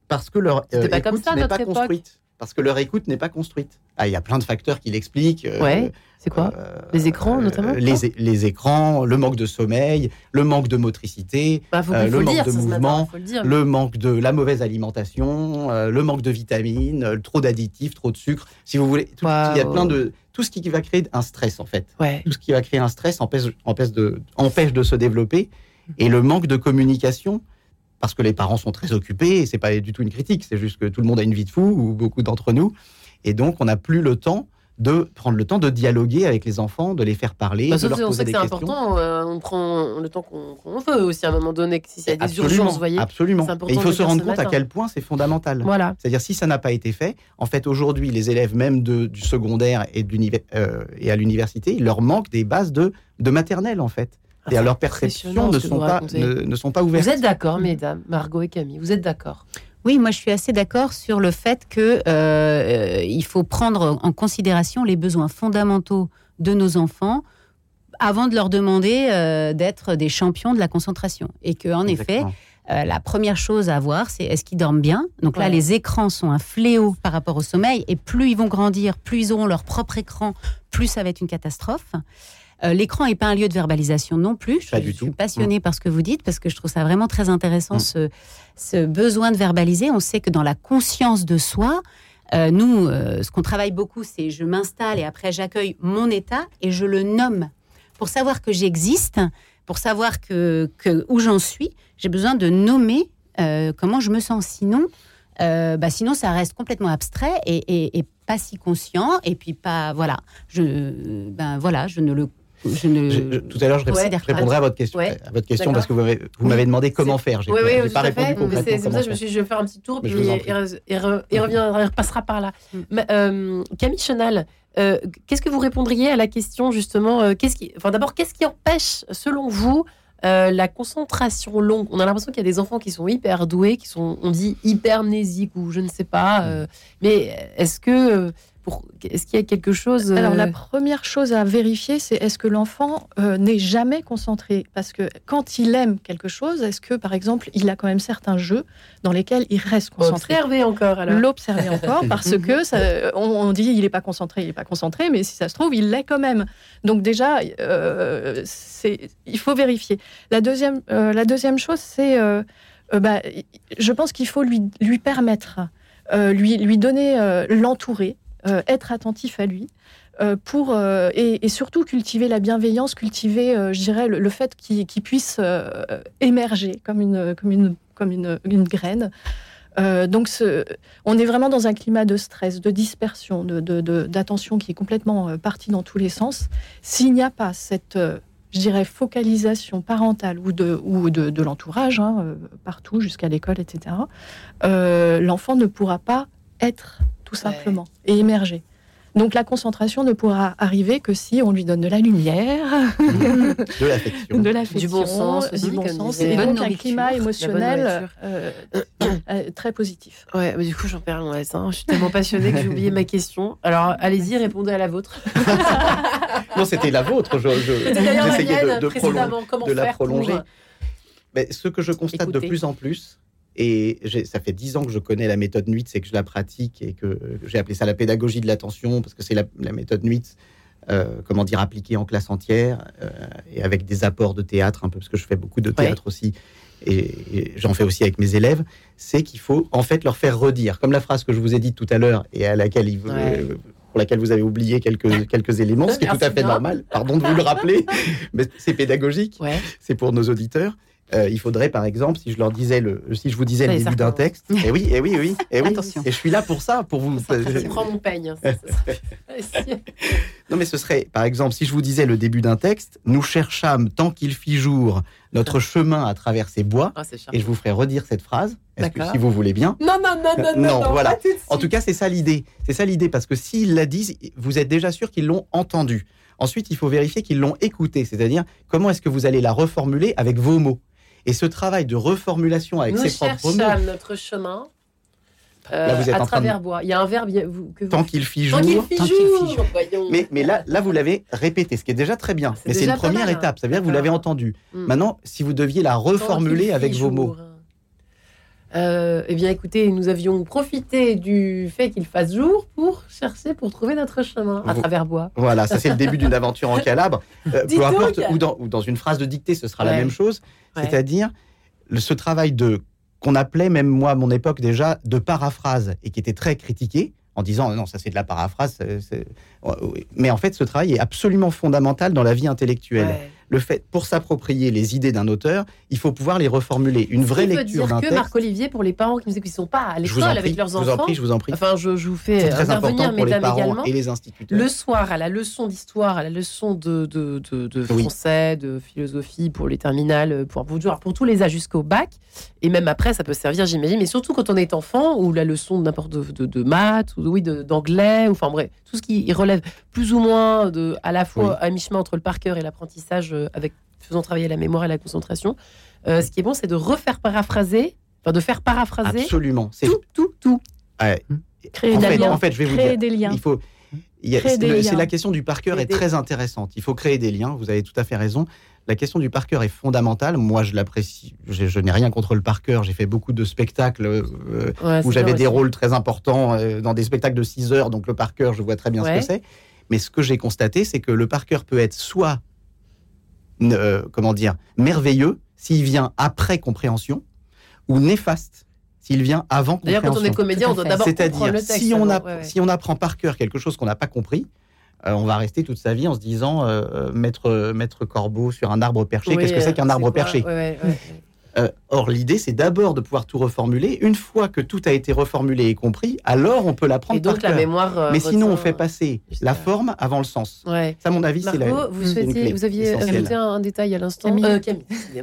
parce que leur euh, pas écoute n'est pas construite. Parce que leur écoute n'est pas construite. Ah, il y a plein de facteurs qui l'expliquent. ouais. C'est quoi euh, Les écrans, notamment les, les, écrans, le manque de sommeil, le manque de motricité, bah, euh, le manque de mouvement, le, manque de la mauvaise alimentation, euh, le manque de vitamines, trop d'additifs, trop de sucre. Si vous voulez, il y a plein de tout ce qui va créer un stress en fait. Tout ce qui va créer un stress empêche, empêche, de, empêche de se développer. Et le manque de communication, parce que les parents sont très occupés, et c'est pas du tout une critique, c'est juste que tout le monde a une vie de fou, ou beaucoup d'entre nous, et donc on n'a plus le temps de prendre le temps de dialoguer avec les enfants, de les faire parler, bah, de leur on sait que c'est important, euh, on prend le temps qu'on veut aussi à un moment donné, s'il y a des urgences, voyez. Absolument. Et il faut se rendre compte à quel point c'est fondamental. Voilà. C'est-à-dire si ça n'a pas été fait, en fait aujourd'hui les élèves même de, du secondaire et, euh, et à l'université, il leur manque des bases de, de maternelle en fait. Et à leur perception ne sont, pas, ne, ne sont pas ouvertes. Vous êtes d'accord, mesdames, Margot et Camille, vous êtes d'accord? Oui, moi je suis assez d'accord sur le fait que euh, il faut prendre en considération les besoins fondamentaux de nos enfants avant de leur demander euh, d'être des champions de la concentration. Et que en effet, euh, la première chose à voir, c'est est-ce qu'ils dorment bien? Donc là, les écrans sont un fléau par rapport au sommeil. Et plus ils vont grandir, plus ils auront leur propre écran, plus ça va être une catastrophe. Euh, l'écran n'est pas un lieu de verbalisation non plus. Je, je suis passionnée par ce que vous dites parce que je trouve ça vraiment très intéressant, mm. ce, besoin de verbaliser. On sait que dans la conscience de soi, euh, nous, euh, ce qu'on travaille beaucoup, c'est je m'installe et après j'accueille mon état et je le nomme. Pour savoir que j'existe, pour savoir que, où j'en suis, j'ai besoin de nommer comment je me sens. Sinon, bah sinon ça reste complètement abstrait et, et, pas si conscient et puis pas voilà je ben voilà je ne le tout à l'heure, je, répondrai à votre question, à votre question parce que vous m'avez demandé comment faire. Oui, oui, pas répondu. C'est pour ça que je me suis dit, je vais faire un petit tour, puis et, repassera par là. Mm. Euh, Camille Chenal, euh, qu'est-ce que vous répondriez à la question justement euh, qu'est-ce qui, enfin, D'abord, qu'est-ce qui empêche, selon vous, la concentration longue? On a l'impression qu'il y a des enfants qui sont hyper doués, qui sont, on dit, hypermnésiques ou je ne sais pas. mais est-ce que est-ce qu'il y a quelque chose Alors la première chose à vérifier, c'est est-ce que l'enfant n'est jamais concentré? Parce que quand il aime quelque chose, est-ce que par exemple il a quand même certains jeux dans lesquels il reste concentré? L'observer encore alors. L'observer encore parce que ça, on, dit il n'est pas concentré, il n'est pas concentré, mais si ça se trouve il l'est quand même. Donc déjà, c'est il faut vérifier. La deuxième, la deuxième chose, c'est bah, je pense qu'il faut lui, lui permettre, lui, lui donner, l'entourer, être attentif à lui. pour et, surtout cultiver la bienveillance, cultiver, je dirais, le, fait qu'il puisse émerger comme une comme une comme une, graine. donc, on est vraiment dans un climat de stress, de dispersion, d'attention de, qui est complètement parti dans tous les sens. S'il n'y a pas cette je dirais, focalisation parentale ou de, ou de, l'entourage, hein, euh, partout jusqu'à l'école, etc., euh, l'enfant ne pourra pas être tout simplement et émerger. Donc la concentration ne pourra arriver que si on lui donne de la lumière, de l'affection, de l'affection, du bon sens, du bon sens et donc un climat émotionnel euh, très positif. Ouais, mais du coup j'en perds loin. Hein. Je suis tellement passionnée que j'ai oublié ma question. Alors allez-y, répondez à la vôtre. non, c'était la vôtre. Je, j'essayais de, de, de la prolonger. Mais ce que je constate de plus en plus, et ça fait dix ans que je connais la méthode NUIT, c'est que je la pratique et que j'ai appelé ça la pédagogie de l'attention parce que c'est la, méthode NUIT, euh, comment dire, appliquée en classe entière euh, et avec des apports de théâtre un peu parce que je fais beaucoup de théâtre aussi et, j'en fais aussi avec mes élèves. C'est qu'il faut en fait leur faire redire, comme la phrase que je vous ai dite tout à l'heure et à laquelle euh, pour laquelle vous avez oublié quelques, quelques éléments, ce qui est tout à fait normal. Pardon de vous le rappeler, mais c'est pédagogique. C'est pour nos auditeurs. Euh, il faudrait, par exemple, si je leur disais le, si je vous disais le début d'un texte, et eh oui, et eh oui, et oui, et eh oui, Attention. et je suis là pour ça, pour vous. Je prends mon peigne. Hein, non, mais ce serait, par exemple, si je vous disais le début d'un texte, nous cherchâmes tant qu'il fit jour notre chemin à travers ces bois, ah, et je vous ferai redire cette phrase. Est-ce que si vous voulez bien? Non, non, non, non, non, non, voilà. en tout cas, c'est ça l'idée. C'est ça l'idée, parce que s'ils la disent, vous êtes déjà sûr qu'ils l'ont entendu. Ensuite, il faut vérifier qu'ils l'ont écouté, c'est-à-dire comment est-ce que vous allez la reformuler avec vos mots. Et ce travail de reformulation avec ses propres mots. Nous notre chemin. Euh, à travers bois. Il y a un verbe que Tant qu'il fit jour. Tant qu'il fit jour. Mais, mais là, là, vous l'avez répété, ce qui est déjà très bien. mais c'est une première étape. Ça veut dire que vous l'avez entendu. Hmm. Maintenant, si vous deviez la reformuler avec vos mots. Euh, eh bien, écoutez, nous avions profité du fait qu'il fasse jour pour chercher, pour trouver notre chemin à travers bois. Voilà, ça c'est le début d'une aventure en Calabre. Euh, peu importe, ou dans, ou dans, une phrase de dictée, ce sera la même chose. C'est-à-dire ce travail de qu'on appelait, même moi à mon époque déjà, de paraphrase et qui était très critiqué en disant non, ça c'est de la paraphrase. Mais en fait, ce travail est absolument fondamental dans la vie intellectuelle le fait, pour s'approprier les idées d'un auteur, il faut pouvoir les reformuler. Une vraie lecture d'un texte. que Marc-Olivier, pour les parents qui ne sont pas à l'école avec leurs enfants. Je vous en prie, je vous en prie. Enfin, je, je vous fais pour les parents et les instituteurs. Le soir, à la leçon d'histoire, à la leçon de, de, de, français, de philosophie pour les terminales, pour, pour, pour tous les âges jusqu'au bac. Et même après, ça peut servir, j'imagine, mais surtout quand on est enfant, ou la leçon de n'importe de, de, maths, ou oui, d'anglais, ou enfin bref, tout ce qui relève plus ou moins de, à la fois à mi-chemin entre le par cœur et l'apprentissage euh, avec faisant travailler la mémoire et la concentration. Euh, ce qui est bon, c'est de refaire paraphraser, enfin de faire paraphraser. Absolument. Tout, tout, tout. Créer en, des fait, liens. en fait, je vais vous dire, des liens. Il faut. C'est la question du par cœur est très intéressante. Il faut créer des liens. Vous avez tout à fait raison. La question du par cœur est fondamentale. Moi, je l'apprécie. Je, n'ai rien contre le par cœur. J'ai fait beaucoup de spectacles euh, où j'avais des rôles très importants dans des spectacles de 6 heures. Donc, le par cœur, je vois très bien ce que c'est. Mais ce que j'ai constaté, c'est que le par cœur peut être soit, euh, comment dire, merveilleux s'il vient après compréhension, ou néfaste s'il vient avant compréhension. D'ailleurs, quand on est comédien, on doit d'abord comprendre le texte. Si on, si on apprend par cœur quelque chose qu'on n'a pas compris, euh, on va rester toute sa vie en se disant euh, maître, maître corbeau sur un arbre perché. Qu'est-ce que c'est qu'un arbre perché? Euh, or, l'idée, c'est d'abord de pouvoir tout reformuler. Une fois que tout a été reformulé et compris, alors on peut l'apprendre. Et donc la mémoire. Euh, Mais sinon, on fait passer la forme avant le sens. Ça, à mon avis, c'est la. Vous, souhaitiez, vous aviez ajouté un, détail à l'instant. Camille. Euh, Camille.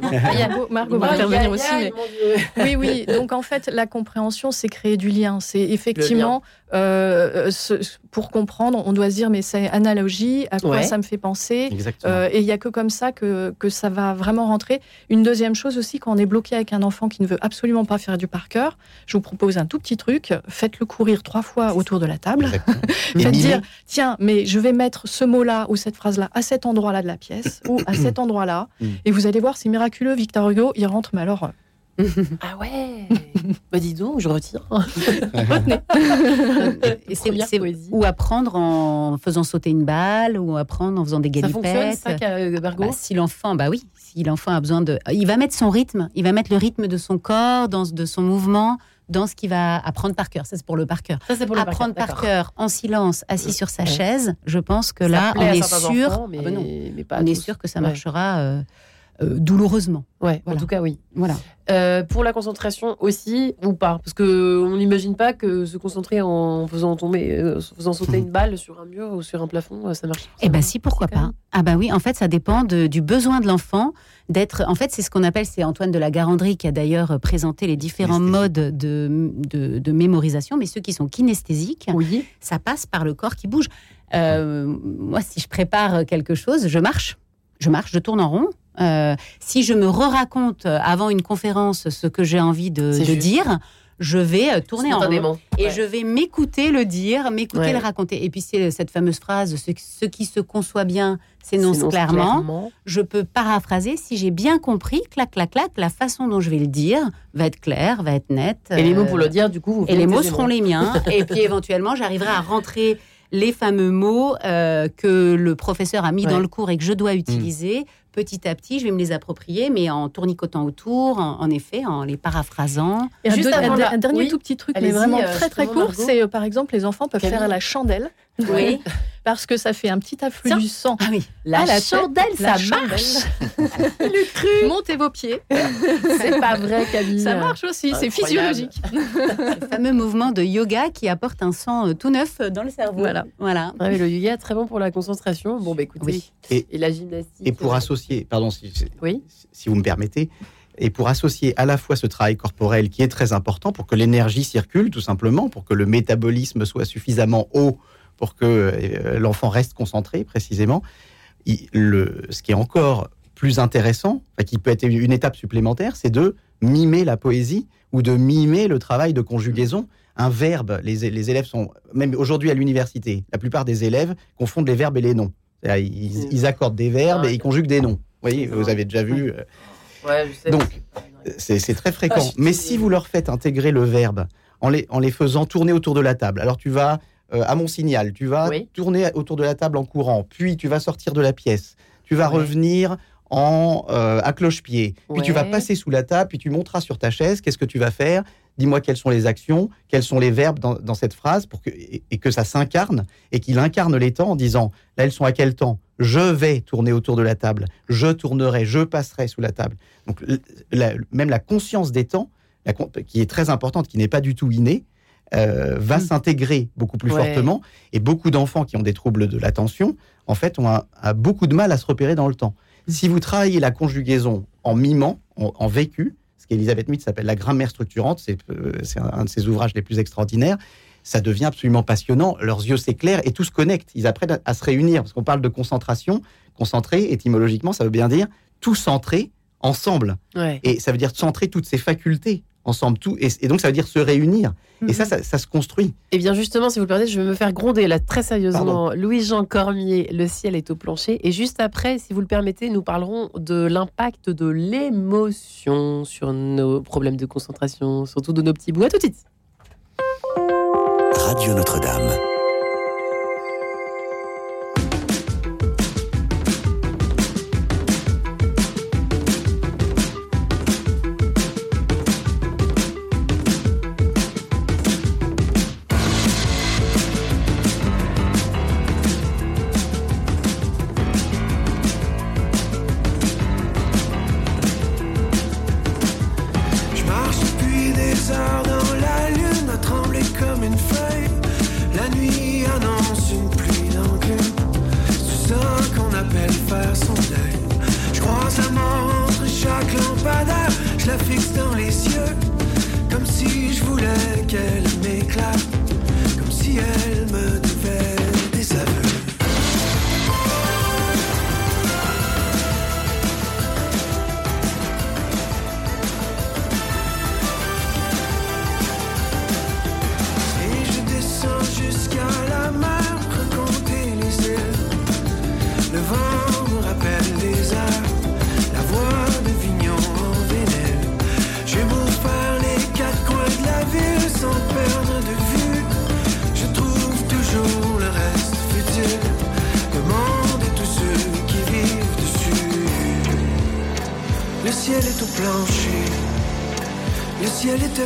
Margot, va intervenir aussi. Oui, oui. Donc en fait, la compréhension, c'est créer du lien. C'est effectivement pour comprendre, on doit se dire mais c'est analogie, à quoi ça me fait penser? et il n'y a que comme ça que, que ça va vraiment rentrer. Une deuxième chose aussi, quand on est est bloqué avec un enfant qui ne veut absolument pas faire du par cœur, je vous propose un tout petit truc. Faites-le courir trois fois autour de la table. Faites dire, tiens, mais je vais mettre ce mot-là ou cette phrase-là à cet endroit-là de la pièce ou à cet endroit-là. Mm. Et vous allez voir, c'est miraculeux. Victor Hugo, il rentre, mais alors ah ouais. Bah dis donc, je retire. ou apprendre en faisant sauter une balle, ou apprendre en faisant des galipettes. Ça fonctionne, ça, Bargo bah, Si l'enfant, bah oui, si l'enfant a besoin de... Il va mettre son rythme, il va mettre le rythme de son corps, dans, de son mouvement, dans ce qu'il va apprendre par cœur. Ça, c'est pour le par cœur. apprendre par cœur, en silence, assis sur sa chaise, je pense que là, on est sûr... mais, ah bah on est sûr que ça marchera... Euh, euh, douloureusement. Ouais, en tout cas, oui. Voilà. Euh, pour la concentration aussi, ou pas? Parce qu'on n'imagine pas que se concentrer en faisant tomber, euh, faisant sauter une balle sur un mur ou sur un plafond, ça marche. Eh bien, si, pourquoi pas Ah, bah oui, en fait, ça dépend du besoin de l'enfant d'être. En fait, c'est ce qu'on appelle, c'est Antoine de la Garandrie qui a d'ailleurs présenté les différents modes de, de, mémorisation, mais ceux qui sont kinesthésiques, oui. ça passe par le corps qui bouge. moi, si je prépare quelque chose, je marche. Je marche, je tourne en rond, euh, si je me re-raconte avant une conférence ce que j'ai envie de, dire, je vais euh, tourner en rond et je vais m'écouter le dire, m'écouter le raconter. Et puis c'est cette fameuse phrase ce, qui se conçoit bien s'énonce clairement. clairement. Je peux paraphraser si j'ai bien compris, clac clac clac, la façon dont je vais le dire va être claire, va être nette. Et les mots pour le dire, du coup, vous et les mots seront les miens. et puis éventuellement, j'arriverai à rentrer les fameux mots euh, que le professeur a mis dans le cours et que je dois utiliser petit à petit, je vais me les approprier, mais en tournicotant autour, en, effet, en les paraphrasant. Et Juste un, dernier tout petit truc, mais vraiment euh, très très court, c'est euh, par exemple, les enfants peuvent faire la chandelle. Oui. Parce que ça fait un petit afflux du sang. Ah oui. La, chandelle, ça marche. Le cru. Montez vos pieds. C'est pas vrai, Camille. Ça marche aussi, c'est physiologique. Le fameux mouvement de yoga qui apporte un sang euh, tout neuf dans le cerveau. Voilà. voilà. le yoga, très bon pour la concentration. Bon, bah écoutez. Oui. Et, la gymnastique. Et pour associer, pardon, si, oui si vous me permettez, et pour associer à la fois ce travail corporel qui est très important pour que l'énergie circule tout simplement, pour que le métabolisme soit suffisamment haut pour que euh, l'enfant reste concentré précisément. le, ce qui est encore plus intéressant, qui peut être une étape supplémentaire, c'est de mimer la poésie ou de mimer le travail de conjugaison. Un verbe, les, élèves sont, même aujourd'hui à l'université, la plupart des élèves confondent les verbes et les noms. Ils, accordent des verbes et ils conjuguent des noms. Vous voyez, vous avez déjà vu. Euh. Donc, c'est très fréquent. Ah, Mais si vous leur faites intégrer le verbe en les, en les faisant tourner autour de la table, alors tu vas euh, à mon signal, tu vas tourner autour de la table en courant, puis tu vas sortir de la pièce, tu vas revenir en, euh, à cloche-pied, puis tu vas passer sous la table, puis tu monteras sur ta chaise, qu'est-ce que tu vas faire? Dis-moi quelles sont les actions, quels sont les verbes dans, cette phrase pour que, et, que ça s'incarne et qu'il incarne les temps en disant là elles sont à quel temps? Je vais tourner autour de la table, je tournerai, je passerai sous la table. Donc même la conscience des temps, qui est très importante, qui n'est pas du tout innée, euh, va mm. s'intégrer beaucoup plus fortement. Et beaucoup d'enfants qui ont des troubles de l'attention, en fait, ont a beaucoup de mal à se repérer dans le temps. Mm. Si vous travaillez la conjugaison en mimant, en, vécu, ce qu'Elisabeth Mead s'appelle la grammaire structurante, c'est euh, un de ses ouvrages les plus extraordinaires, ça devient absolument passionnant. Leurs yeux s'éclairent et tout se connecte. Ils apprennent à, se réunir. Parce qu'on parle de concentration. Concentrer, étymologiquement, ça veut bien dire tout centrer ensemble. Et ça veut dire centrer toutes ses facultés ensemble tout et, donc ça veut dire se réunir et ça, mhm. ça, se construit. Et eh bien justement, si vous le permettez, je vais me faire gronder là très sérieusement. Louis-Jean Cormier, le ciel est au plancher. Et juste après, si vous le permettez, nous parlerons de l'impact de l'émotion sur nos problèmes de concentration, surtout de nos petits bouts. À tout de suite. Radio Notre-Dame.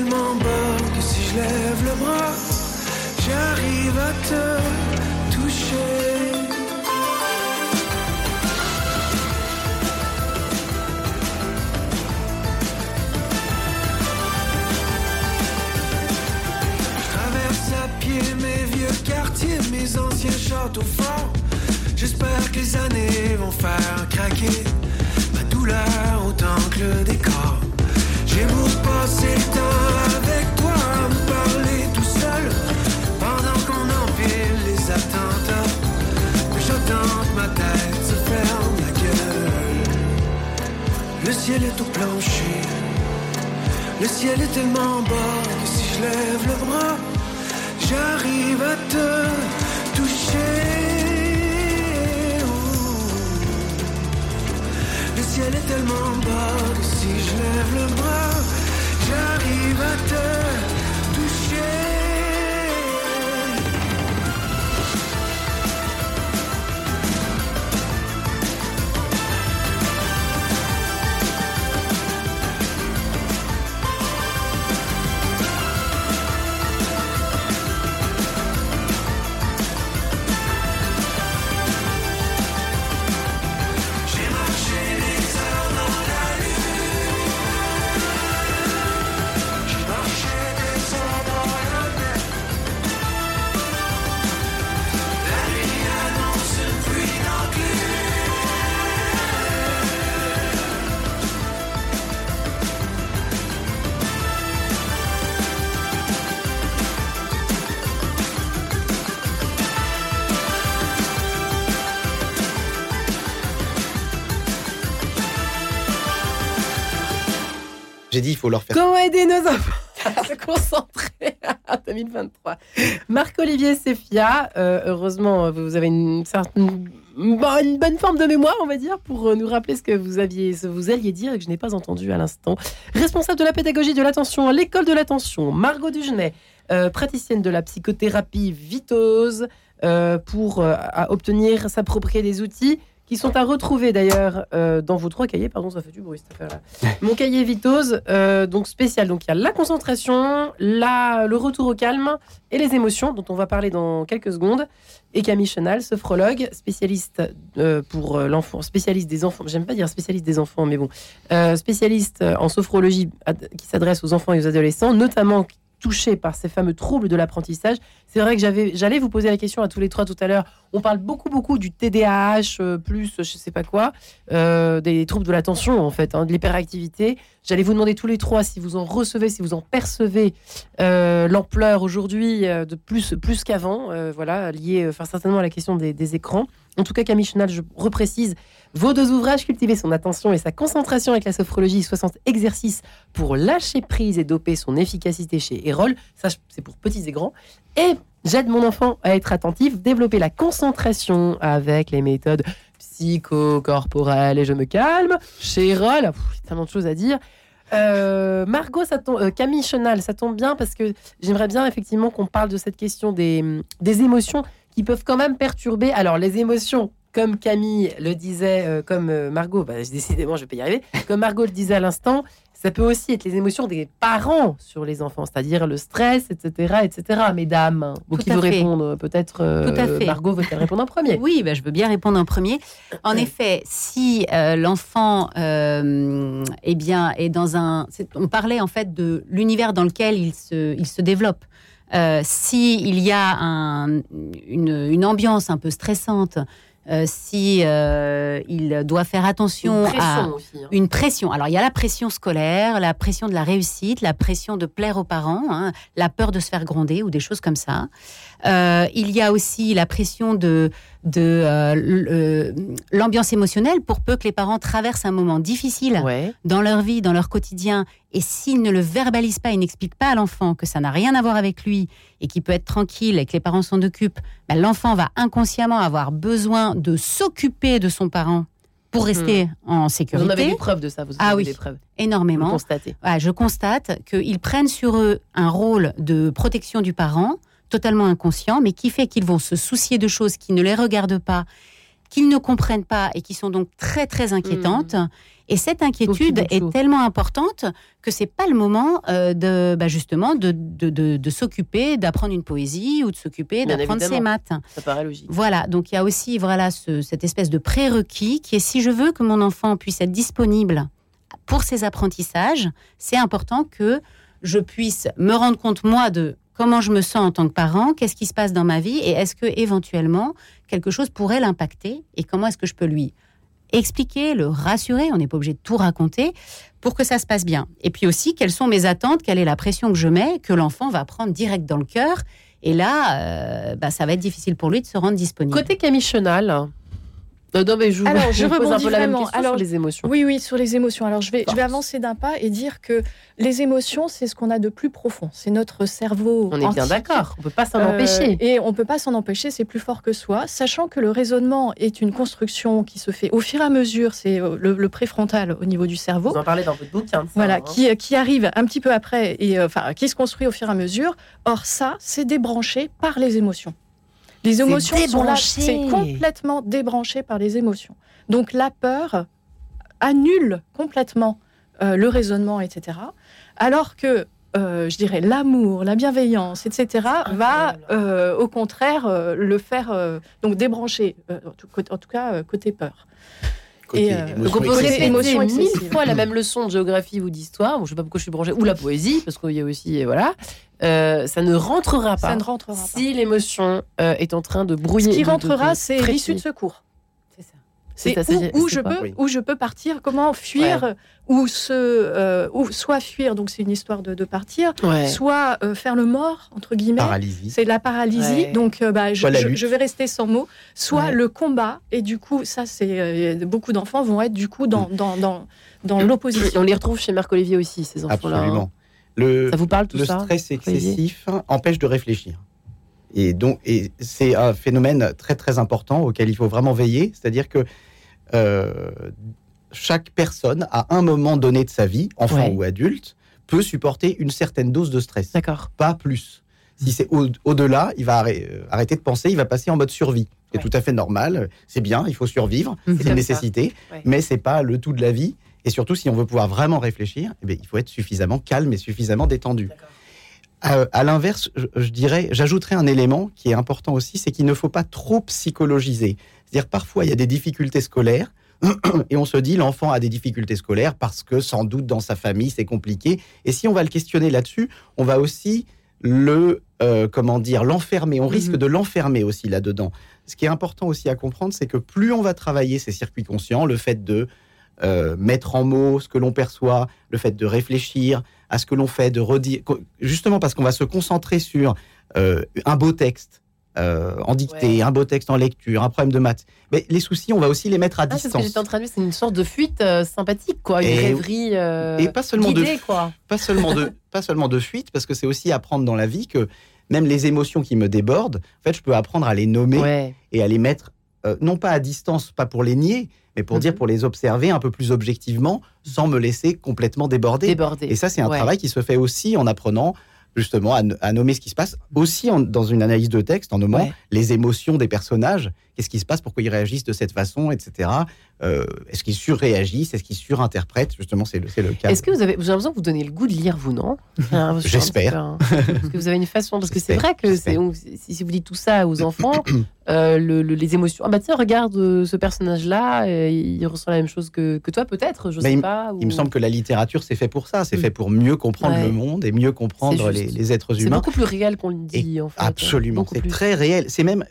Tellement que si je lève le bras, j'arrive à te toucher. Je traverse à pied mes vieux quartiers, mes anciens châteaux forts. J'espère que les années vont faire craquer ma douleur ciel est au plancher. Le ciel est tellement bas que si je lève le bras, j'arrive à te toucher. Le ciel est tellement bas que si je lève le bras, j'arrive à te toucher. Comment aider nos enfants à se concentrer en 2023 Marc-Olivier Sefia, euh, heureusement, vous avez une certaine une bonne, forme de mémoire, on va dire, pour euh, nous rappeler ce que vous aviez, ce que vous alliez dire et que je n'ai pas entendu à l'instant. Responsable de la pédagogie de l'attention à l'école de l'attention, Margot Dugenet, euh, praticienne de la psychothérapie Vitose, pour obtenir, s'approprier des outils qui sont à retrouver d'ailleurs euh, dans vos trois cahiers. Pardon, ça fait du bruit cette affaire-là. Mon cahier Vitose, euh, donc spécial. Donc il y a la concentration, la, le retour au calme et les émotions, dont on va parler dans quelques secondes. Et Camille Chenal, sophrologue, spécialiste euh, pour l'enfant, spécialiste des enfants. J'aime pas dire spécialiste des enfants, mais bon, spécialiste en sophrologie qui s'adresse aux enfants et aux adolescents, notamment touchés par ces fameux troubles de l'apprentissage. C'est vrai que j'avais, j'allais vous poser la question à tous les trois tout à l'heure. On parle beaucoup, beaucoup du TDAH, euh, plus je sais pas quoi, euh, des troubles de l'attention en fait, hein, de l'hyperactivité. J'allais vous demander tous les trois si vous en recevez, si vous en percevez euh, l'ampleur aujourd'hui de plus, plus qu'avant, voilà, lié enfin, certainement à la question des écrans. En tout cas, Camille Chenal, je reprécise vos deux ouvrages, Cultiver son attention et sa concentration avec la sophrologie, 60 exercices pour lâcher prise et doper son efficacité chez Erol. Ça, c'est pour petits et grands. Et j'aide mon enfant à être attentif, développer la concentration avec les méthodes psychocorporelles et je me calme. Chez Erol, pff, tellement de choses à dire. Euh, Margot, ça tombe- euh, Camille Chenal, ça tombe bien parce que j'aimerais bien effectivement qu'on parle de cette question des, des émotions qui peuvent quand même perturber. Alors, les émotions, comme Camille le disait, euh, comme euh, Margot, bah, décidément, je vais pas y arriver, comme Margot le disait à l'instant, ça peut aussi être les émotions des parents sur les enfants, c'est-à-dire le stress, etc., etc. Mesdames, vous qui veut fait. répondre, peut-être euh, Tout à fait. Margot veut-elle répondre en premier Oui, bah, je veux bien répondre en premier. En Ouais. effet, si euh, l'enfant euh, eh bien, est dans un... On parlait en fait de l'univers dans lequel il se, il se développe. Euh, si il y a un- une, une ambiance un peu stressante, euh, si euh, il doit faire attention Une à aussi. hein. une pression. Alors, il y a la pression scolaire, la pression de la réussite, la pression de plaire aux parents, hein, la peur de se faire gronder ou des choses comme ça. Euh, il y a aussi la pression de, de euh, euh, l'ambiance émotionnelle pour peu que les parents traversent un moment difficile Ouais. dans leur vie, dans leur quotidien, et s'ils ne le verbalisent pas et n'expliquent pas à l'enfant que ça n'a rien à voir avec lui et qu'il peut être tranquille et que les parents s'en occupent, ben, l'enfant va inconsciemment avoir besoin de s'occuper de son parent pour rester en Hmm. Vous sécurité. en avez des preuves de ça, vous en Ah avez oui. des preuves. Vous énormément. le constatez. Ouais, je constate qu'ils prennent sur eux un rôle de protection du parent, totalement inconscient, mais qui fait qu'ils vont se soucier de choses qui ne les regardent pas, qu'ils ne comprennent pas et qui sont donc très très inquiétantes. Mmh. Et cette inquiétude est tellement importante que c'est pas le moment euh, de bah, justement de, de, de, s'occuper d'apprendre une poésie ou de s'occuper d'apprendre ses maths. Ça paraît logique. Voilà, donc il y a aussi voilà cette espèce de prérequis qui est si je veux que mon enfant puisse être disponible pour ses apprentissages, c'est important que je puisse me rendre compte moi de comment je me sens en tant que parent, qu'est-ce qui se passe dans ma vie? Et est-ce que éventuellement quelque chose pourrait l'impacter? Et comment est-ce que je peux lui expliquer, le rassurer, on n'est pas obligé de tout raconter pour que ça se passe bien. Et puis aussi, quelles sont mes attentes, quelle est la pression que je mets, que l'enfant va prendre direct dans le cœur? Et là, euh, bah, ça va être difficile pour lui de se rendre disponible. Côté Camille Chenal, je, Alors, je, rebondis vraiment. Alors, sur les émotions. Oui, oui, sur les émotions. Alors, je vais, je vais avancer d'un pas et dire que les émotions, c'est ce qu'on a de plus profond. C'est notre cerveau. On est bien d'accord. On peut pas s'en empêcher. Euh, et on peut pas s'en empêcher. C'est plus fort que soi. Sachant que le raisonnement est une construction qui se fait au fur et à mesure. C'est euh, le, préfrontal au niveau du cerveau. Vous en parlez dans votre bouquin. voilà, hein. qui, qui arrive un petit peu après et euh, enfin qui se construit au fur et à mesure. Or, ça, c'est débranché par les émotions. Les émotions sont là, c'est complètement débranché par les émotions. Donc la peur annule complètement euh, le raisonnement, etc. Alors que euh, je dirais l'amour, la bienveillance, etc., va euh, au contraire le faire donc débrancher, en tout cas côté peur. Côté émotion, on mille fois la même leçon de géographie ou d'histoire. je sais pas pourquoi je suis branchée, ou la poésie, parce qu'il y a aussi voilà. Euh, ça ne rentrera pas. Ça ne rentrera si l'émotion euh, est en train de brouiller. Ce qui rentrera, c'est l'issue de secours. C'est où, je peux, où je peux partir, comment fuir, ou se, euh, ou soit fuir, donc c'est une histoire de, partir, soit faire le mort entre guillemets. C'est la paralysie, donc bah, je, vais rester sans mots. Soit le combat, et du coup, ça c'est beaucoup d'enfants vont être du coup dans, mm. dans, dans, dans l'opposition. On les retrouve chez Marc Olivier aussi, ces enfants-là. Hein. Absolument. Le, ça vous parle tout le stress excessif empêche de réfléchir. Et donc, et c'est un phénomène très très important auquel il faut vraiment veiller. C'est-à-dire que euh, chaque personne, à un moment donné de sa vie, enfant ou adulte, peut supporter une certaine dose de stress. D'accord. Pas plus. Si c'est au-delà, il va euh, arrêter de penser, il va passer en mode survie. C'est tout à fait normal. C'est bien, il faut survivre, c'est une nécessité, mais c'est pas le tout de la vie. Et surtout, si on veut pouvoir vraiment réfléchir, eh bien, il faut être suffisamment calme et suffisamment détendu. À l'inverse, je, dirais, j'ajouterais un élément qui est important aussi, c'est qu'il ne faut pas trop psychologiser. C'est-à-dire, parfois, il y a des difficultés scolaires, et on se dit l'enfant a des difficultés scolaires parce que sans doute dans sa famille c'est compliqué. Et si on va le questionner là-dessus, on va aussi le euh, comment dire l'enfermer. On risque mhm. de l'enfermer aussi là-dedans. Ce qui est important aussi à comprendre, c'est que plus on va travailler ces circuits conscients, le fait de euh, mettre en mots ce que l'on perçoit, le fait de réfléchir à ce que l'on fait, de redire, justement parce qu'on va se concentrer sur euh, un beau texte. Euh, en dictée, un beau texte en lecture, un problème de maths. Mais les soucis, on va aussi les mettre à distance. Ah, c'est ce que j'étais en c'est une sorte de fuite sympathique, quoi, une rêverie et pas seulement de, quoi. Pas seulement de, pas seulement de fuite, parce que c'est aussi apprendre dans la vie que même les émotions qui me débordent, en fait, je peux apprendre à les nommer et à les mettre non pas à distance, pas pour les nier, mais pour dire, mhm. pour les observer un peu plus objectivement, sans me laisser complètement déborder. déborder. Et ça, c'est un travail qui se fait aussi en apprenant justement à, nommer ce qui se passe, aussi dans une analyse de texte, en nommant les émotions des personnages, qu'est-ce qui se passe, pourquoi ils réagissent de cette façon, etc. Euh, est-ce qu'ils surréagissent, est-ce qu'ils surinterprètent? Justement, c'est le, le, cas. Est-ce que vous avez, avez l'impression que vous donnez le goût de lire, vous, non? J'espère. Parce, que vous avez une façon, parce que c'est vrai que si vous dites tout ça aux enfants, euh, les émotions. Ah bah tiens, regarde euh, ce personnage-là, il ressent la même chose que, que toi, peut-être, je sais il, pas. Il me semble que la littérature, c'est fait pour ça, c'est mm. fait pour mieux comprendre le monde et mieux comprendre les, les, êtres humains. C'est beaucoup plus réel qu'on le dit, en fait. Absolument, c'est très réel. C'est même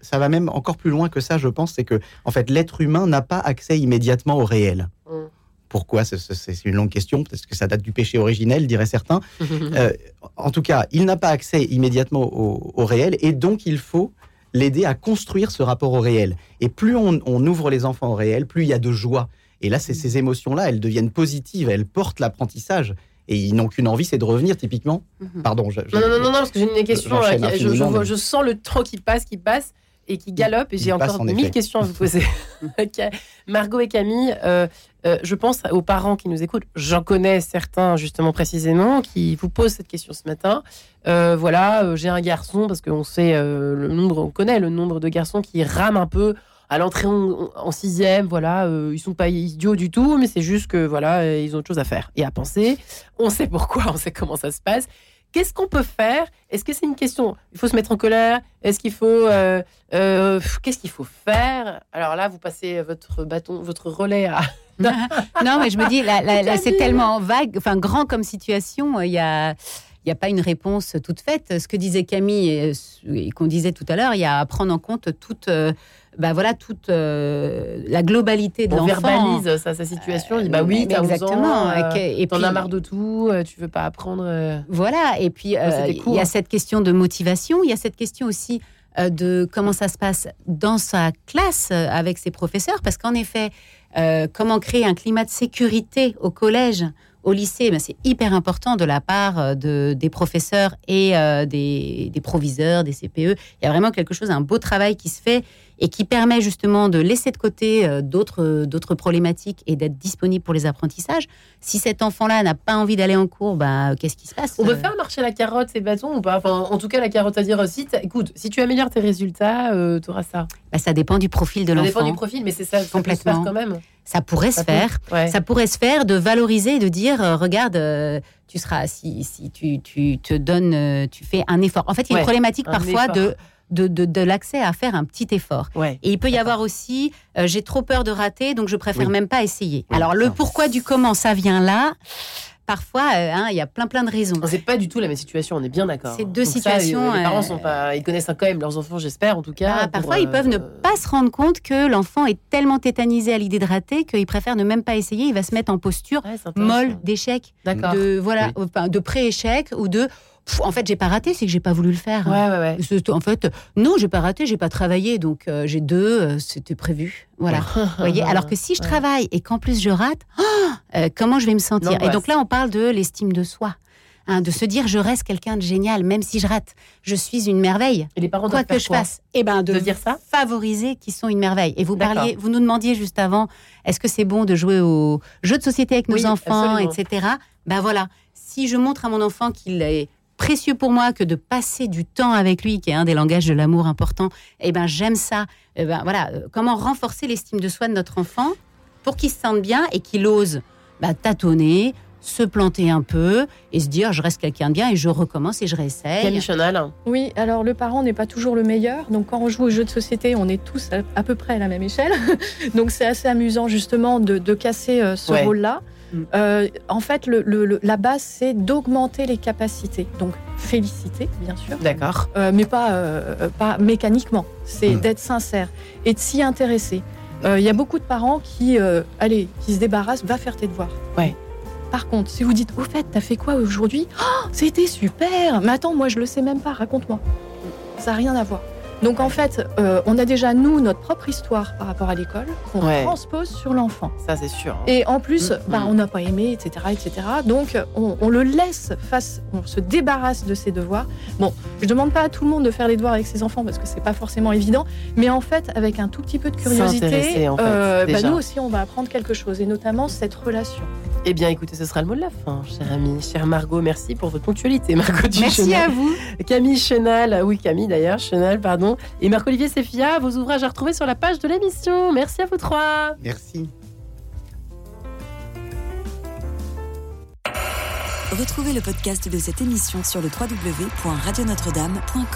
ça va même encore plus loin que ça, je pense, c'est que en fait, l'être humain n'a pas accès immédiatement au réel. Mm. Pourquoi? C'est une longue question, parce que ça date du péché originel, diraient certains. Euh, en tout cas, il n'a pas accès immédiatement au, réel, et donc il faut l'aider à construire ce rapport au réel. Et plus on, ouvre les enfants au réel, plus il y a de joie. Et là, ces, ces émotions-là, elles deviennent positives, elles portent l'apprentissage et ils n'ont qu'une envie, c'est de revenir typiquement. Mhm. Pardon. Je, non, non, non, non, parce que j'ai une question. Je, je, sens le trop qui passe, qui passe et qui galope, et j'ai encore mille questions à vous poser. Margot et Camille, euh, euh, je pense aux parents qui nous écoutent. J'en connais certains justement précisément qui vous posent cette question ce matin. Euh, voilà, j'ai un garçon parce qu'on sait le nombre, on connaît le nombre de garçons qui rament un peu à l'entrée en, sixième, voilà, euh, ils sont pas idiots du tout, mais c'est juste que voilà, ils ont autre chose à faire et à penser. On sait pourquoi, on sait comment ça se passe. Qu'est-ce qu'on peut faire? Est-ce que c'est une question Il faut se mettre en colère? Est-ce qu'il faut euh, euh, Qu'est-ce qu'il faut faire? Alors là, vous passez votre bâton, votre relais à. non, mais je me dis, c'est tellement vague, enfin grand comme situation. Il y a il n'y a pas une réponse toute faite. Ce que disait Camille et, qu'on disait tout à l'heure, il y a à prendre en compte toute, euh, bah voilà, toute euh, la globalité de l'enfant. On verbalise sa situation. Il dit bah oui, exactement. Ans, euh, et t'en as marre de tout. tu veux pas apprendre. Voilà. Et puis il y a cette question de motivation. Il y a cette question aussi de comment ça se passe dans sa classe avec ses professeurs, parce qu'en effet, comment créer un climat de sécurité au collège au lycée, ben, c'est hyper important de la part euh, de, des professeurs et euh, des, des, proviseurs, des CPE. Il y a vraiment quelque chose, un beau travail qui se fait et qui permet justement de laisser de côté euh, d'autres d'autres problématiques et d'être disponible pour les apprentissages. Si cet enfant-là n'a pas envie d'aller en cours, bah, qu'est-ce qui se passe? On peut faire marcher la carotte et le bâton ou pas? Enfin, En tout cas, la carotte à dire si, écoute, si tu améliores tes résultats, tu auras ça. Bah, ça dépend du profil de l'enfant. Ça dépend du profil, mais c'est ça, complètement. Ça quand même. Ça pourrait se faire. Ça pourrait se faire de valoriser, de dire, euh, regarde, euh, tu seras si, si tu, tu, te donnes, euh, tu fais un effort. En fait, il y a une problématique parfois de de, de, l'accès à faire un petit effort. Et il peut y avoir aussi, j'ai trop peur de rater, donc je préfère même pas essayer. Alors le pourquoi du comment, ça vient là parfois, euh, hein, il y a plein plein de raisons. C'est pas du tout la même situation, on est bien d'accord. C'est deux situations. les parents sont pas, ils connaissent quand même leurs enfants, j'espère en tout cas. Ah, parfois, ils peuvent ne euh, pas se rendre compte que l'enfant est tellement tétanisé à l'idée de rater qu'il préfère ne même pas essayer. Il va se mettre en posture molle d'échec, de voilà, de pré-échec ou de en fait, j'ai pas raté, c'est que j'ai pas voulu le faire. Ouais, ouais, ouais. En fait, non, j'ai pas raté, j'ai pas travaillé, donc euh, j'ai deux, euh, c'était prévu. Voilà. Voyez Alors que si je travaille et qu'en plus je rate, euh, comment je vais me sentir? Et donc là, on parle de l'estime de soi. Hein, de se dire je reste quelqu'un de génial, même si je rate, je suis une merveille. Et les parents quoi que je fasse, et eh ben de, dire ça, favoriser qu'ils sont une merveille. Et vous parliez, vous nous demandiez juste avant, est-ce que c'est bon de jouer aux jeux de société avec nos enfants, etc. Ben voilà, si je montre à mon enfant qu'il est précieux pour moi que de passer du temps avec lui, qui est un des langages de l'amour important, eh ben j'aime ça. Eh ben voilà, euh, comment renforcer l'estime de soi de notre enfant pour qu'il se sente bien et qu'il ose bah, tâtonner, se planter un peu et se dire je reste quelqu'un de bien et je recommence et je réessaye. Oui, alors le parent n'est pas toujours le meilleur. Donc quand on joue aux jeux de société, on est tous à, peu près à la même échelle. donc c'est assez amusant justement de, casser euh, ce rôle-là. Mm. Euh, en fait, la base, c'est d'augmenter les capacités. Donc, féliciter, bien sûr. D'accord. Euh, mais pas, euh, pas mécaniquement. C'est mm. d'être sincère et de s'y intéresser. Il y a beaucoup de parents qui, allez, qui se débarrassent, va faire tes devoirs. Ouais. Par contre, si vous dites, au fait, t'as fait quoi aujourd'hui? Oh, C'était super Mais attends, moi, je le sais même pas, raconte-moi. Ça n'a rien à voir. Donc en fait, euh, on a déjà nous notre propre histoire par rapport à l'école qu'on transpose sur l'enfant. Ça c'est sûr. Et en plus, mm, bah, mm. on n'a pas aimé, etc., etc. Donc on, le laisse face, on se débarrasse de ses devoirs. Bon, je demande pas à tout le monde de faire les devoirs avec ses enfants parce que c'est pas forcément évident, mais en fait, avec un tout petit peu de curiosité, euh, bah, nous aussi on va apprendre quelque chose et notamment cette relation. Eh bien, écoutez, ce sera le mot de la fin, chère amie, chère Margot. Merci pour votre ponctualité, Margot Merci à vous. Camille Chenal, oui, Camille d'ailleurs, Chenal, pardon. Et Marc-Olivier Sefia, vos ouvrages à retrouver sur la page de l'émission. Merci à vous trois. Merci. Retrouvez le podcast de cette émission sur le www.radionotre-dame.com.